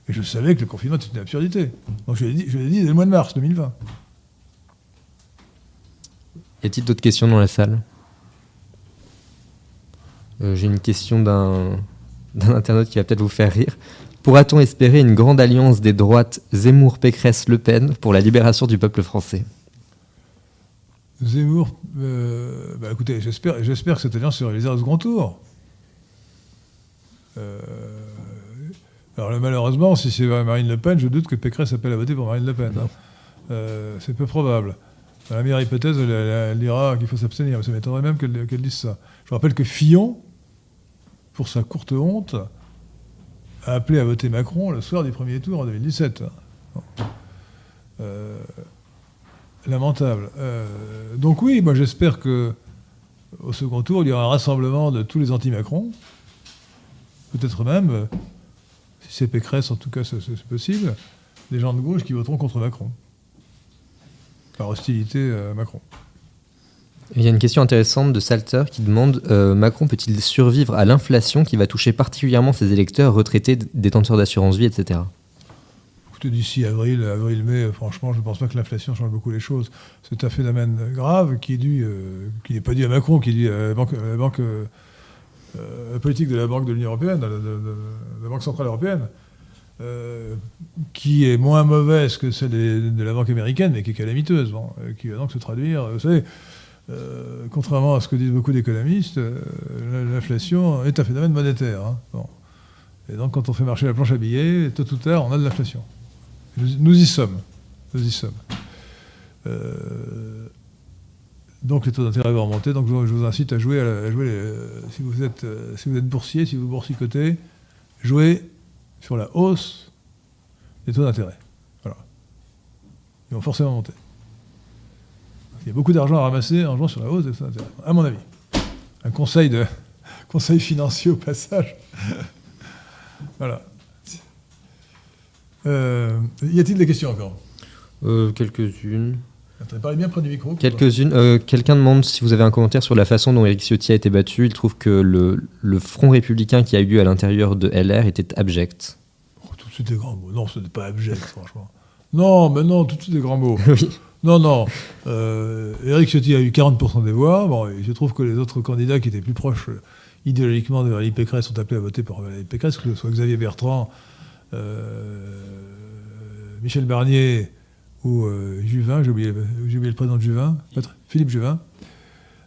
Et je savais que le confinement était une absurdité. Donc je l'ai dit, je dit dès le mois de mars 2020. Y a-t-il d'autres questions dans la salle? Euh, J'ai une question d'un d'un internaute qui va peut-être vous faire rire. Pourra-t-on espérer une grande alliance des droites Zemmour, Pécresse, Le Pen pour la libération du peuple français? Zemmour, euh, bah écoutez, j'espère, que cette alliance se réalisera au second tour. Euh, alors malheureusement, si c'est Marine Le Pen, je doute que Pécresse appelle à voter pour Marine Le Pen. hein. Euh, c'est peu probable. La meilleure hypothèse, elle, dira qu'il faut s'abstenir. Ça m'étonnerait même qu'elle, dise ça. Je rappelle que Fillon, pour sa courte honte, a appelé à voter Macron le soir du premier tour en 2017. hein. Bon. Euh, lamentable. Euh, donc oui, moi j'espère que au second tour, il y aura un rassemblement de tous les anti-Macron. Peut-être même, euh, si c'est Pécresse, en tout cas c'est possible, des gens de gauche qui voteront contre Macron. Par hostilité à Macron. Il y a une question intéressante de Salter qui demande euh, Macron peut-il survivre à l'inflation qui va toucher particulièrement ses électeurs retraités, détenteurs d'assurance vie, etc. D'ici avril, avril-mai, franchement, je ne pense pas que l'inflation change beaucoup les choses. C'est un phénomène grave qui est dû, euh, qui n'est pas dû à Macron, qui est dû à la banque, la euh, euh, politique de la Banque de l'Union européenne, de, la Banque centrale européenne, qui est moins mauvaise que celle de, la Banque américaine, mais qui est calamiteuse, bon, qui va donc se traduire. Vous savez, contrairement à ce que disent beaucoup d'économistes, l'inflation est un phénomène monétaire. hein, bon. Et donc, quand on fait marcher la planche à billets, tôt ou tard, on a de l'inflation. Nous, y sommes. Nous y sommes. Euh, donc les taux d'intérêt vont remonter. Donc je, vous- incite à jouer. À, jouer les- si, vous êtes, euh, si vous êtes boursier, si vous boursicotez, jouez sur la hausse des taux d'intérêt. Voilà. Ils vont forcément monter. Il y a beaucoup d'argent à ramasser en jouant sur la hausse des taux d'intérêt, à mon avis. Un conseil, de, conseil financier au passage. voilà. Euh, y a-t-il des questions encore Euh, Quelques-unes. Parlez bien près du micro. Quelques-unes. Euh, Quelqu'un demande si vous avez un commentaire sur la façon dont Éric Ciotti a été battu. Il trouve que le, le front républicain qui a eu lieu à l'intérieur de LR était abject. Oh, tout de suite des grands mots. Non, ce n'est pas abject, franchement. Non, mais non, tout de suite des grands mots. Oui. Non, non. Éric Ciotti a eu 40% des voix. Bon, il se trouve que les autres candidats qui étaient plus proches idéologiquement de Valérie Pécresse sont appelés à voter pour Valérie Pécresse, que ce soit Xavier Bertrand, Michel Barnier ou euh, Juvin, j'ai oublié, le prénom de Juvin, Philippe Juvin.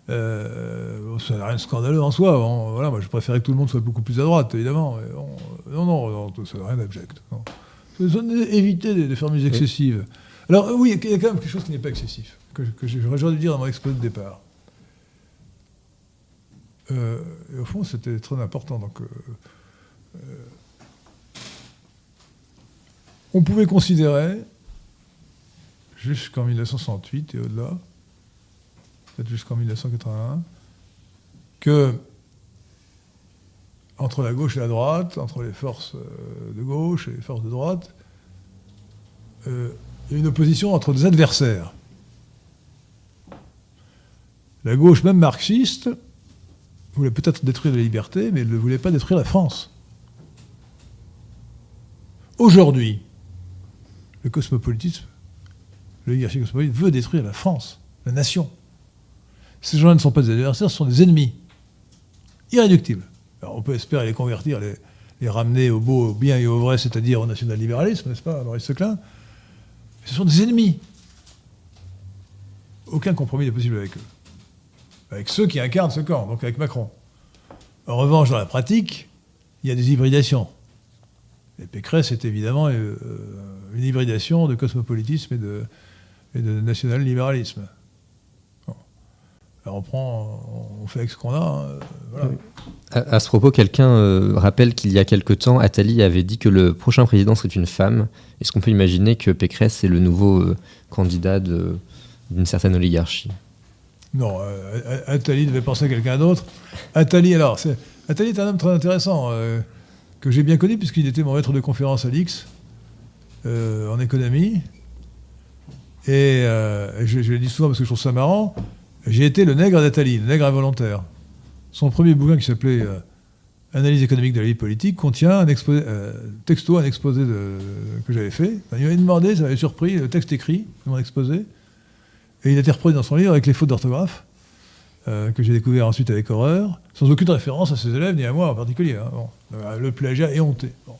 Euh, bon, ça n'a rien de scandaleux en soi. Voilà, moi, je préférais que tout le monde soit beaucoup plus à droite, évidemment. Euh, non, non, non, ça n'a rien d'abject. Éviter des, des formules excessives. Alors, euh, oui, il y a quand même quelque chose qui n'est pas excessif, que, que j'aurais dû dire dans mon exposé de départ. Euh, et au fond, c'était très important. Donc, euh, euh, on pouvait considérer, jusqu'en 1968 et au-delà, peut-être jusqu'en 1981, que entre la gauche et la droite, entre les forces euh, de gauche et les forces de droite, euh, il y a une opposition entre des adversaires. La gauche, même marxiste, voulait peut-être détruire la liberté, mais elle ne voulait pas détruire la France. Aujourd'hui, le cosmopolitisme, l'oligarchie cosmopolite veut détruire la France, la nation. Ces gens-là ne sont pas des adversaires, ce sont des ennemis. Irréductibles. On peut espérer les convertir, les, ramener au beau, au bien et au vrai, c'est-à-dire au national-libéralisme, n'est-ce pas, Maurice Seclin Ce sont des ennemis. Aucun compromis n'est possible avec eux. Avec ceux qui incarnent ce camp, donc avec Macron. En revanche, dans la pratique, il y a des hybridations. Et Pécresse est évidemment euh, une hybridation de cosmopolitisme et de, et de national-libéralisme. Bon. On prend, on fait avec ce qu'on a. hein, voilà. Oui. À, à ce propos, quelqu'un euh, rappelle qu'il y a quelque temps, Attali avait dit que le prochain président serait une femme. Est-ce qu'on peut imaginer que Pécresse est le nouveau euh, candidat d'une certaine oligarchie? Non, euh, Attali devait penser à quelqu'un d'autre. Attali, alors, Attali est un homme très intéressant, euh, que j'ai bien connu puisqu'il était mon maître de conférence à l'X, euh, en économie. Et euh, je, je le dis souvent parce que je trouve ça marrant, j'ai été le nègre d'Attali, le nègre involontaire. Son premier bouquin qui s'appelait euh, Analyse économique de la vie politique contient un texto, un exposé que j'avais fait. Il m'avait demandé, ça m'avait surpris, le texte écrit de mon exposé. Et il a été reproduit dans son livre avec les fautes d'orthographe, euh, que j'ai découvert ensuite avec horreur, sans aucune référence à ses élèves, ni à moi en particulier. hein. Euh, Le plagiat est honteux. Bon.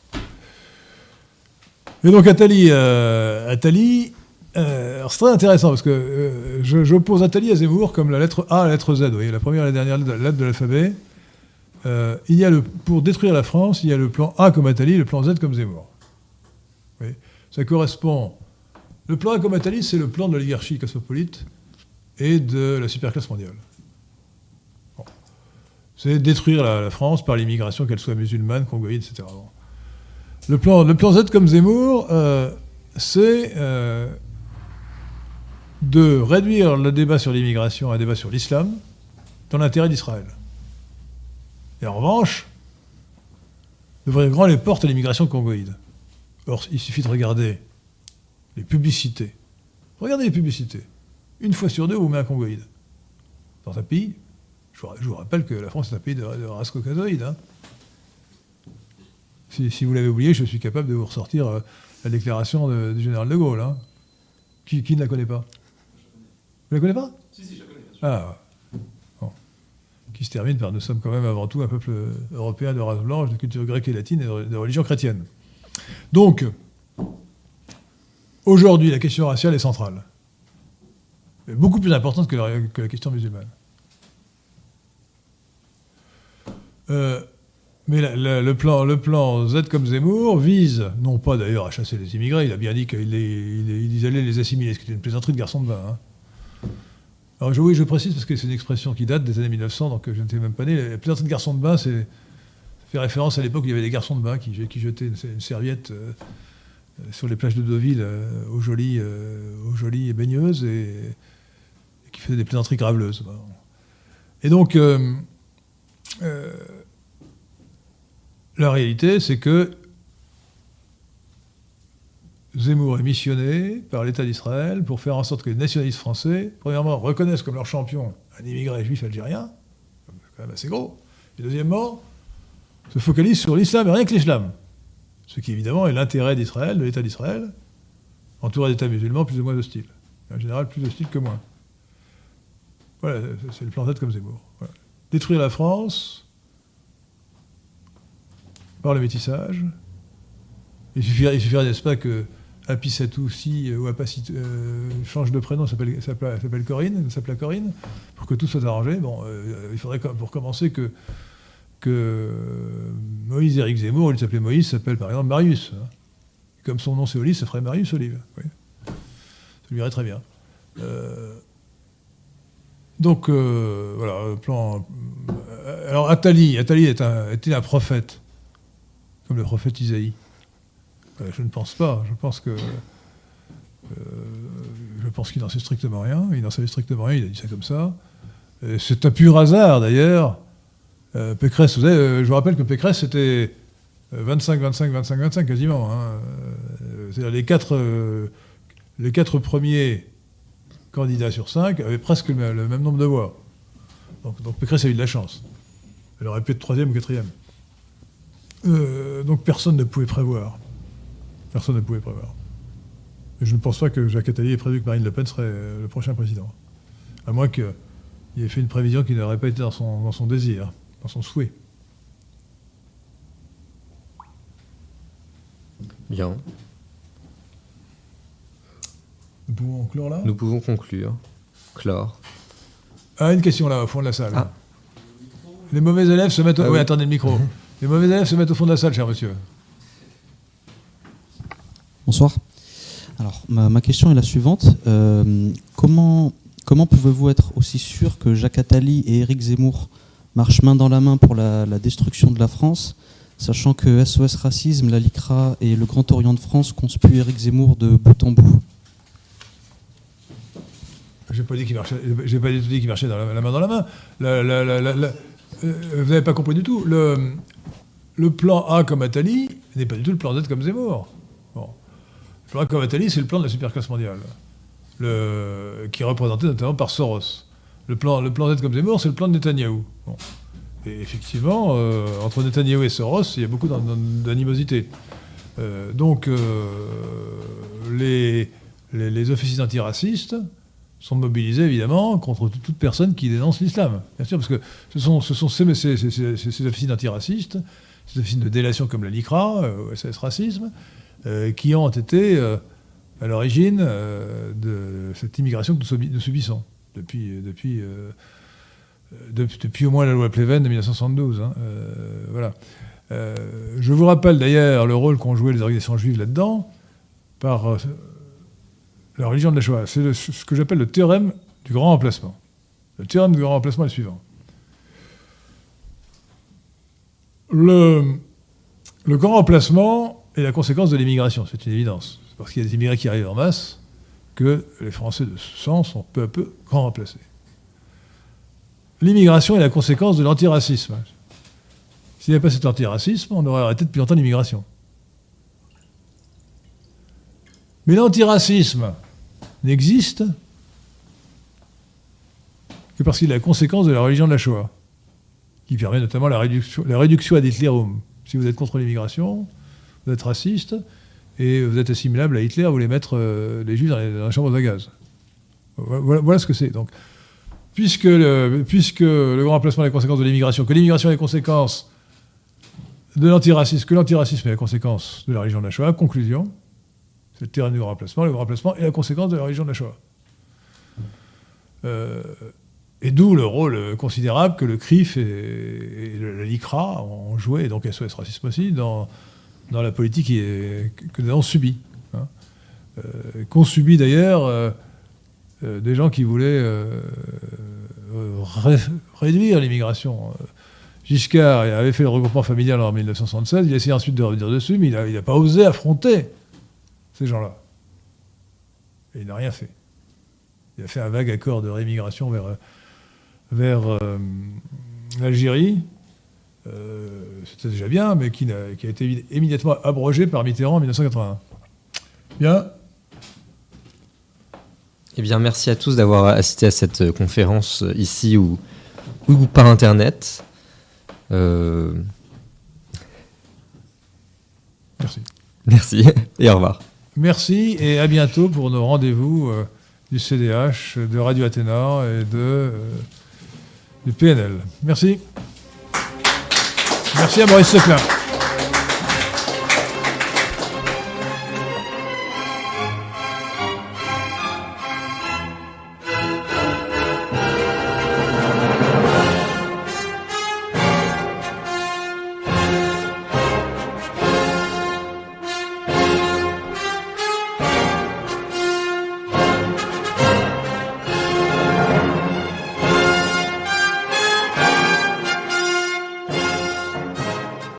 Et donc Attali, euh, euh, c'est très intéressant parce que je- j'oppose Attali à Zemmour comme la lettre A à la lettre Z. Vous voyez, la première et la dernière lettre de l'alphabet. Il y a le, pour détruire la France, il y a le plan A comme Attali, le plan Z comme Zemmour. Ça correspond. Le plan A comme Attali, c'est le plan de l'oligarchie cosmopolite et de la superclasse mondiale. C'est détruire la, France par l'immigration, qu'elle soit musulmane, congoïde, etc. Le, plan, le plan Z comme Zemmour, euh, c'est euh, de réduire le débat sur l'immigration à un débat sur l'islam dans l'intérêt d'Israël. Et en revanche, d'ouvrir grand les portes à l'immigration congoïde. Or, il suffit de regarder les publicités. Regardez les publicités. Une fois sur deux, on vous met un congoïde. Dans un pays, je vous, rappelle que la France est un pays de, de race caucasoïde. hein. Si, si vous l'avez oublié, je suis capable de vous ressortir euh, la déclaration de- du général de Gaulle. hein. Qui, qui ne la connaît pas? Vous la connaissez pas? Si, si, je la connais. Ah, bon. Qui se termine par Nous sommes quand même avant tout un peuple européen de race blanche, de culture grecque et latine et de, religion chrétienne. Donc, aujourd'hui, la question raciale est centrale. Beaucoup plus importante que la, que la question musulmane. Euh, mais le, plan, Z comme Zemmour vise, non pas d'ailleurs à chasser les immigrés, il a bien dit qu'il les- il les- ils allaient les assimiler, ce qui était une plaisanterie de garçon de bain. hein. Alors oui, je précise parce que c'est une expression qui date des années 1900, donc je n'étais même pas né. La plaisanterie de garçon de bain, c'est fait référence à l'époque où il y avait des garçons de bain qui, jetaient une, serviette euh, sur les plages de Deauville aux, jolies, jolies baigneuses et, et, qui faisaient des plaisanteries graveleuses. Et donc, la réalité, c'est que Zemmour est missionné par l'État d'Israël pour faire en sorte que les nationalistes français, premièrement, reconnaissent comme leur champion un immigré juif algérien, quand même assez gros, et deuxièmement, se focalisent sur l'islam et rien que l'islam. Ce qui évidemment est l'intérêt d'Israël, de l'État d'Israël, entouré d'États musulmans plus ou moins hostiles. En général, plus hostiles que moins. Voilà, c'est le plan Z comme Zemmour. Détruire la France par le métissage. Il suffirait, il suffirait n'est-ce pas, que Apissatou aussi, euh, ou Apassit, euh, change de prénom, s'appelle, s'appelle Corinne, s'appelle Corinne, pour que tout soit arrangé. Bon, euh, il faudrait pour commencer que, que Moïse Éric Zemmour, il s'appelait Moïse, s'appelle par exemple Marius. Hein. Comme son nom c'est Olive, ça ferait Marius Olive. Ça lui irait très bien. Donc voilà, plan. Alors Atali, Atali est un, était un prophète, comme le prophète Isaïe? Euh, je ne pense pas. Je pense que. Euh, je pense qu'il n'en sait strictement rien. Il n'en savait strictement rien, il a dit ça comme ça. C'est un pur hasard d'ailleurs. Euh, Pécresse, vous savez, je vous rappelle que Pécresse c'était 25, 25, 25, 25 quasiment. Hein. C'est-à-dire les quatre, les quatre premiers candidats sur cinq avaient presque le même, nombre de voix. Donc, donc, Pécresse a eu de la chance. Elle aurait pu être troisième ou quatrième. donc personne ne pouvait prévoir. Personne ne pouvait prévoir. Et je ne pense pas que Jacques Attali ait prévu que Marine Le Pen serait euh, le prochain président. À moins qu'il ait fait une prévision qui n'aurait pas été dans son désir, dans son souhait. Bien. Nous pouvons conclure là? Nous pouvons conclure. Clore. Ah, une question là, au fond de la salle. Ah. Les mauvais élèves se mettent au... Ah oui, attendez le micro. Les mauvais élèves se mettent au fond de la salle, cher monsieur. Bonsoir. Alors, ma, question est la suivante. Euh, comment comment pouvez-vous être aussi sûr que Jacques Attali et Éric Zemmour marchent main dans la main pour la, destruction de la France, sachant que SOS Racisme, la LICRA et le Grand Orient de France conspuent Éric Zemmour de bout en bout? J'ai pas dit qu'il marchait, pas dit qu'il marchait dans la, main dans la main. Euh, vous n'avez pas compris du tout. Le, plan A comme Attali n'est pas du tout le plan Z comme Zemmour. Le plan Covatali, c'est le plan de la superclasse mondiale, qui est représenté notamment par Soros. Le plan, Z comme Zemmour, c'est le plan de Netanyahou. Et effectivement, euh, entre Netanyahou et Soros, il y a beaucoup d'animosité. Euh, donc, euh, les, les, officiers antiracistes sont mobilisés évidemment contre toute personne qui dénonce l'islam. Bien sûr, parce que ce sont, ce sont ces, ces, ces, officiers antiracistes, ces officiers de délation comme la LICRA, SS Racisme, euh, qui ont été euh, à l'origine euh, de cette immigration que nous subissons depuis au moins la loi Pleven de 1972. Hein, voilà. je vous rappelle d'ailleurs le rôle qu'ont joué les organisations juives là-dedans par la religion de la Shoah. C'est ce que j'appelle le théorème du grand remplacement. Le théorème du grand remplacement est le suivant. Le, grand remplacement et la conséquence de l'immigration, c'est une évidence. C'est parce qu'il y a des immigrés qui arrivent en masse que les Français de ce sens sont peu à peu grand remplacés. L'immigration est la conséquence de l'antiracisme. S'il n'y avait pas cet antiracisme, on aurait arrêté depuis longtemps l'immigration. Mais l'antiracisme n'existe que parce qu'il est la conséquence de la religion de la Shoah, qui permet notamment la réduction, la à Hitlerum. Si vous êtes contre l'immigration, vous êtes raciste et vous êtes assimilable à Hitler, vous voulez mettre euh, les juifs dans, les, chambres à gaz. Voilà, ce que c'est. Donc, puisque le, grand remplacement est la conséquence de l'immigration, que l'immigration est la conséquence de l'antiracisme, que l'antiracisme est la conséquence de la religion de la Shoah, conclusion, le terrain du remplacement, le remplacement est la conséquence de la religion de la Shoah. Euh, et d'où le rôle considérable que le CRIF et, la LICRA ont joué, et donc SOS Racisme aussi, dans, dans la politique que nous avons subie. Hein. Euh, qu'ont subi d'ailleurs euh, des gens qui voulaient réduire l'immigration. Giscard avait fait le regroupement familial en 1976, il a essayé ensuite de revenir dessus, mais il n'a pas osé affronter ces gens-là. Et il n'a rien fait. Il a fait un vague accord de rémigration vers, vers euh, l'Algérie. Euh, c'était déjà bien, mais qui a, qui a, été immédiatement abrogé par Mitterrand en 1981. Bien. Eh bien, merci à tous d'avoir assisté à cette conférence ici ou, ou par Internet. Euh... Merci. Merci et au revoir. Merci et à bientôt pour nos rendez-vous euh, du CDH, de Radio Athéna et de, euh, du PNL. Merci. Merci à Maurice Seclin.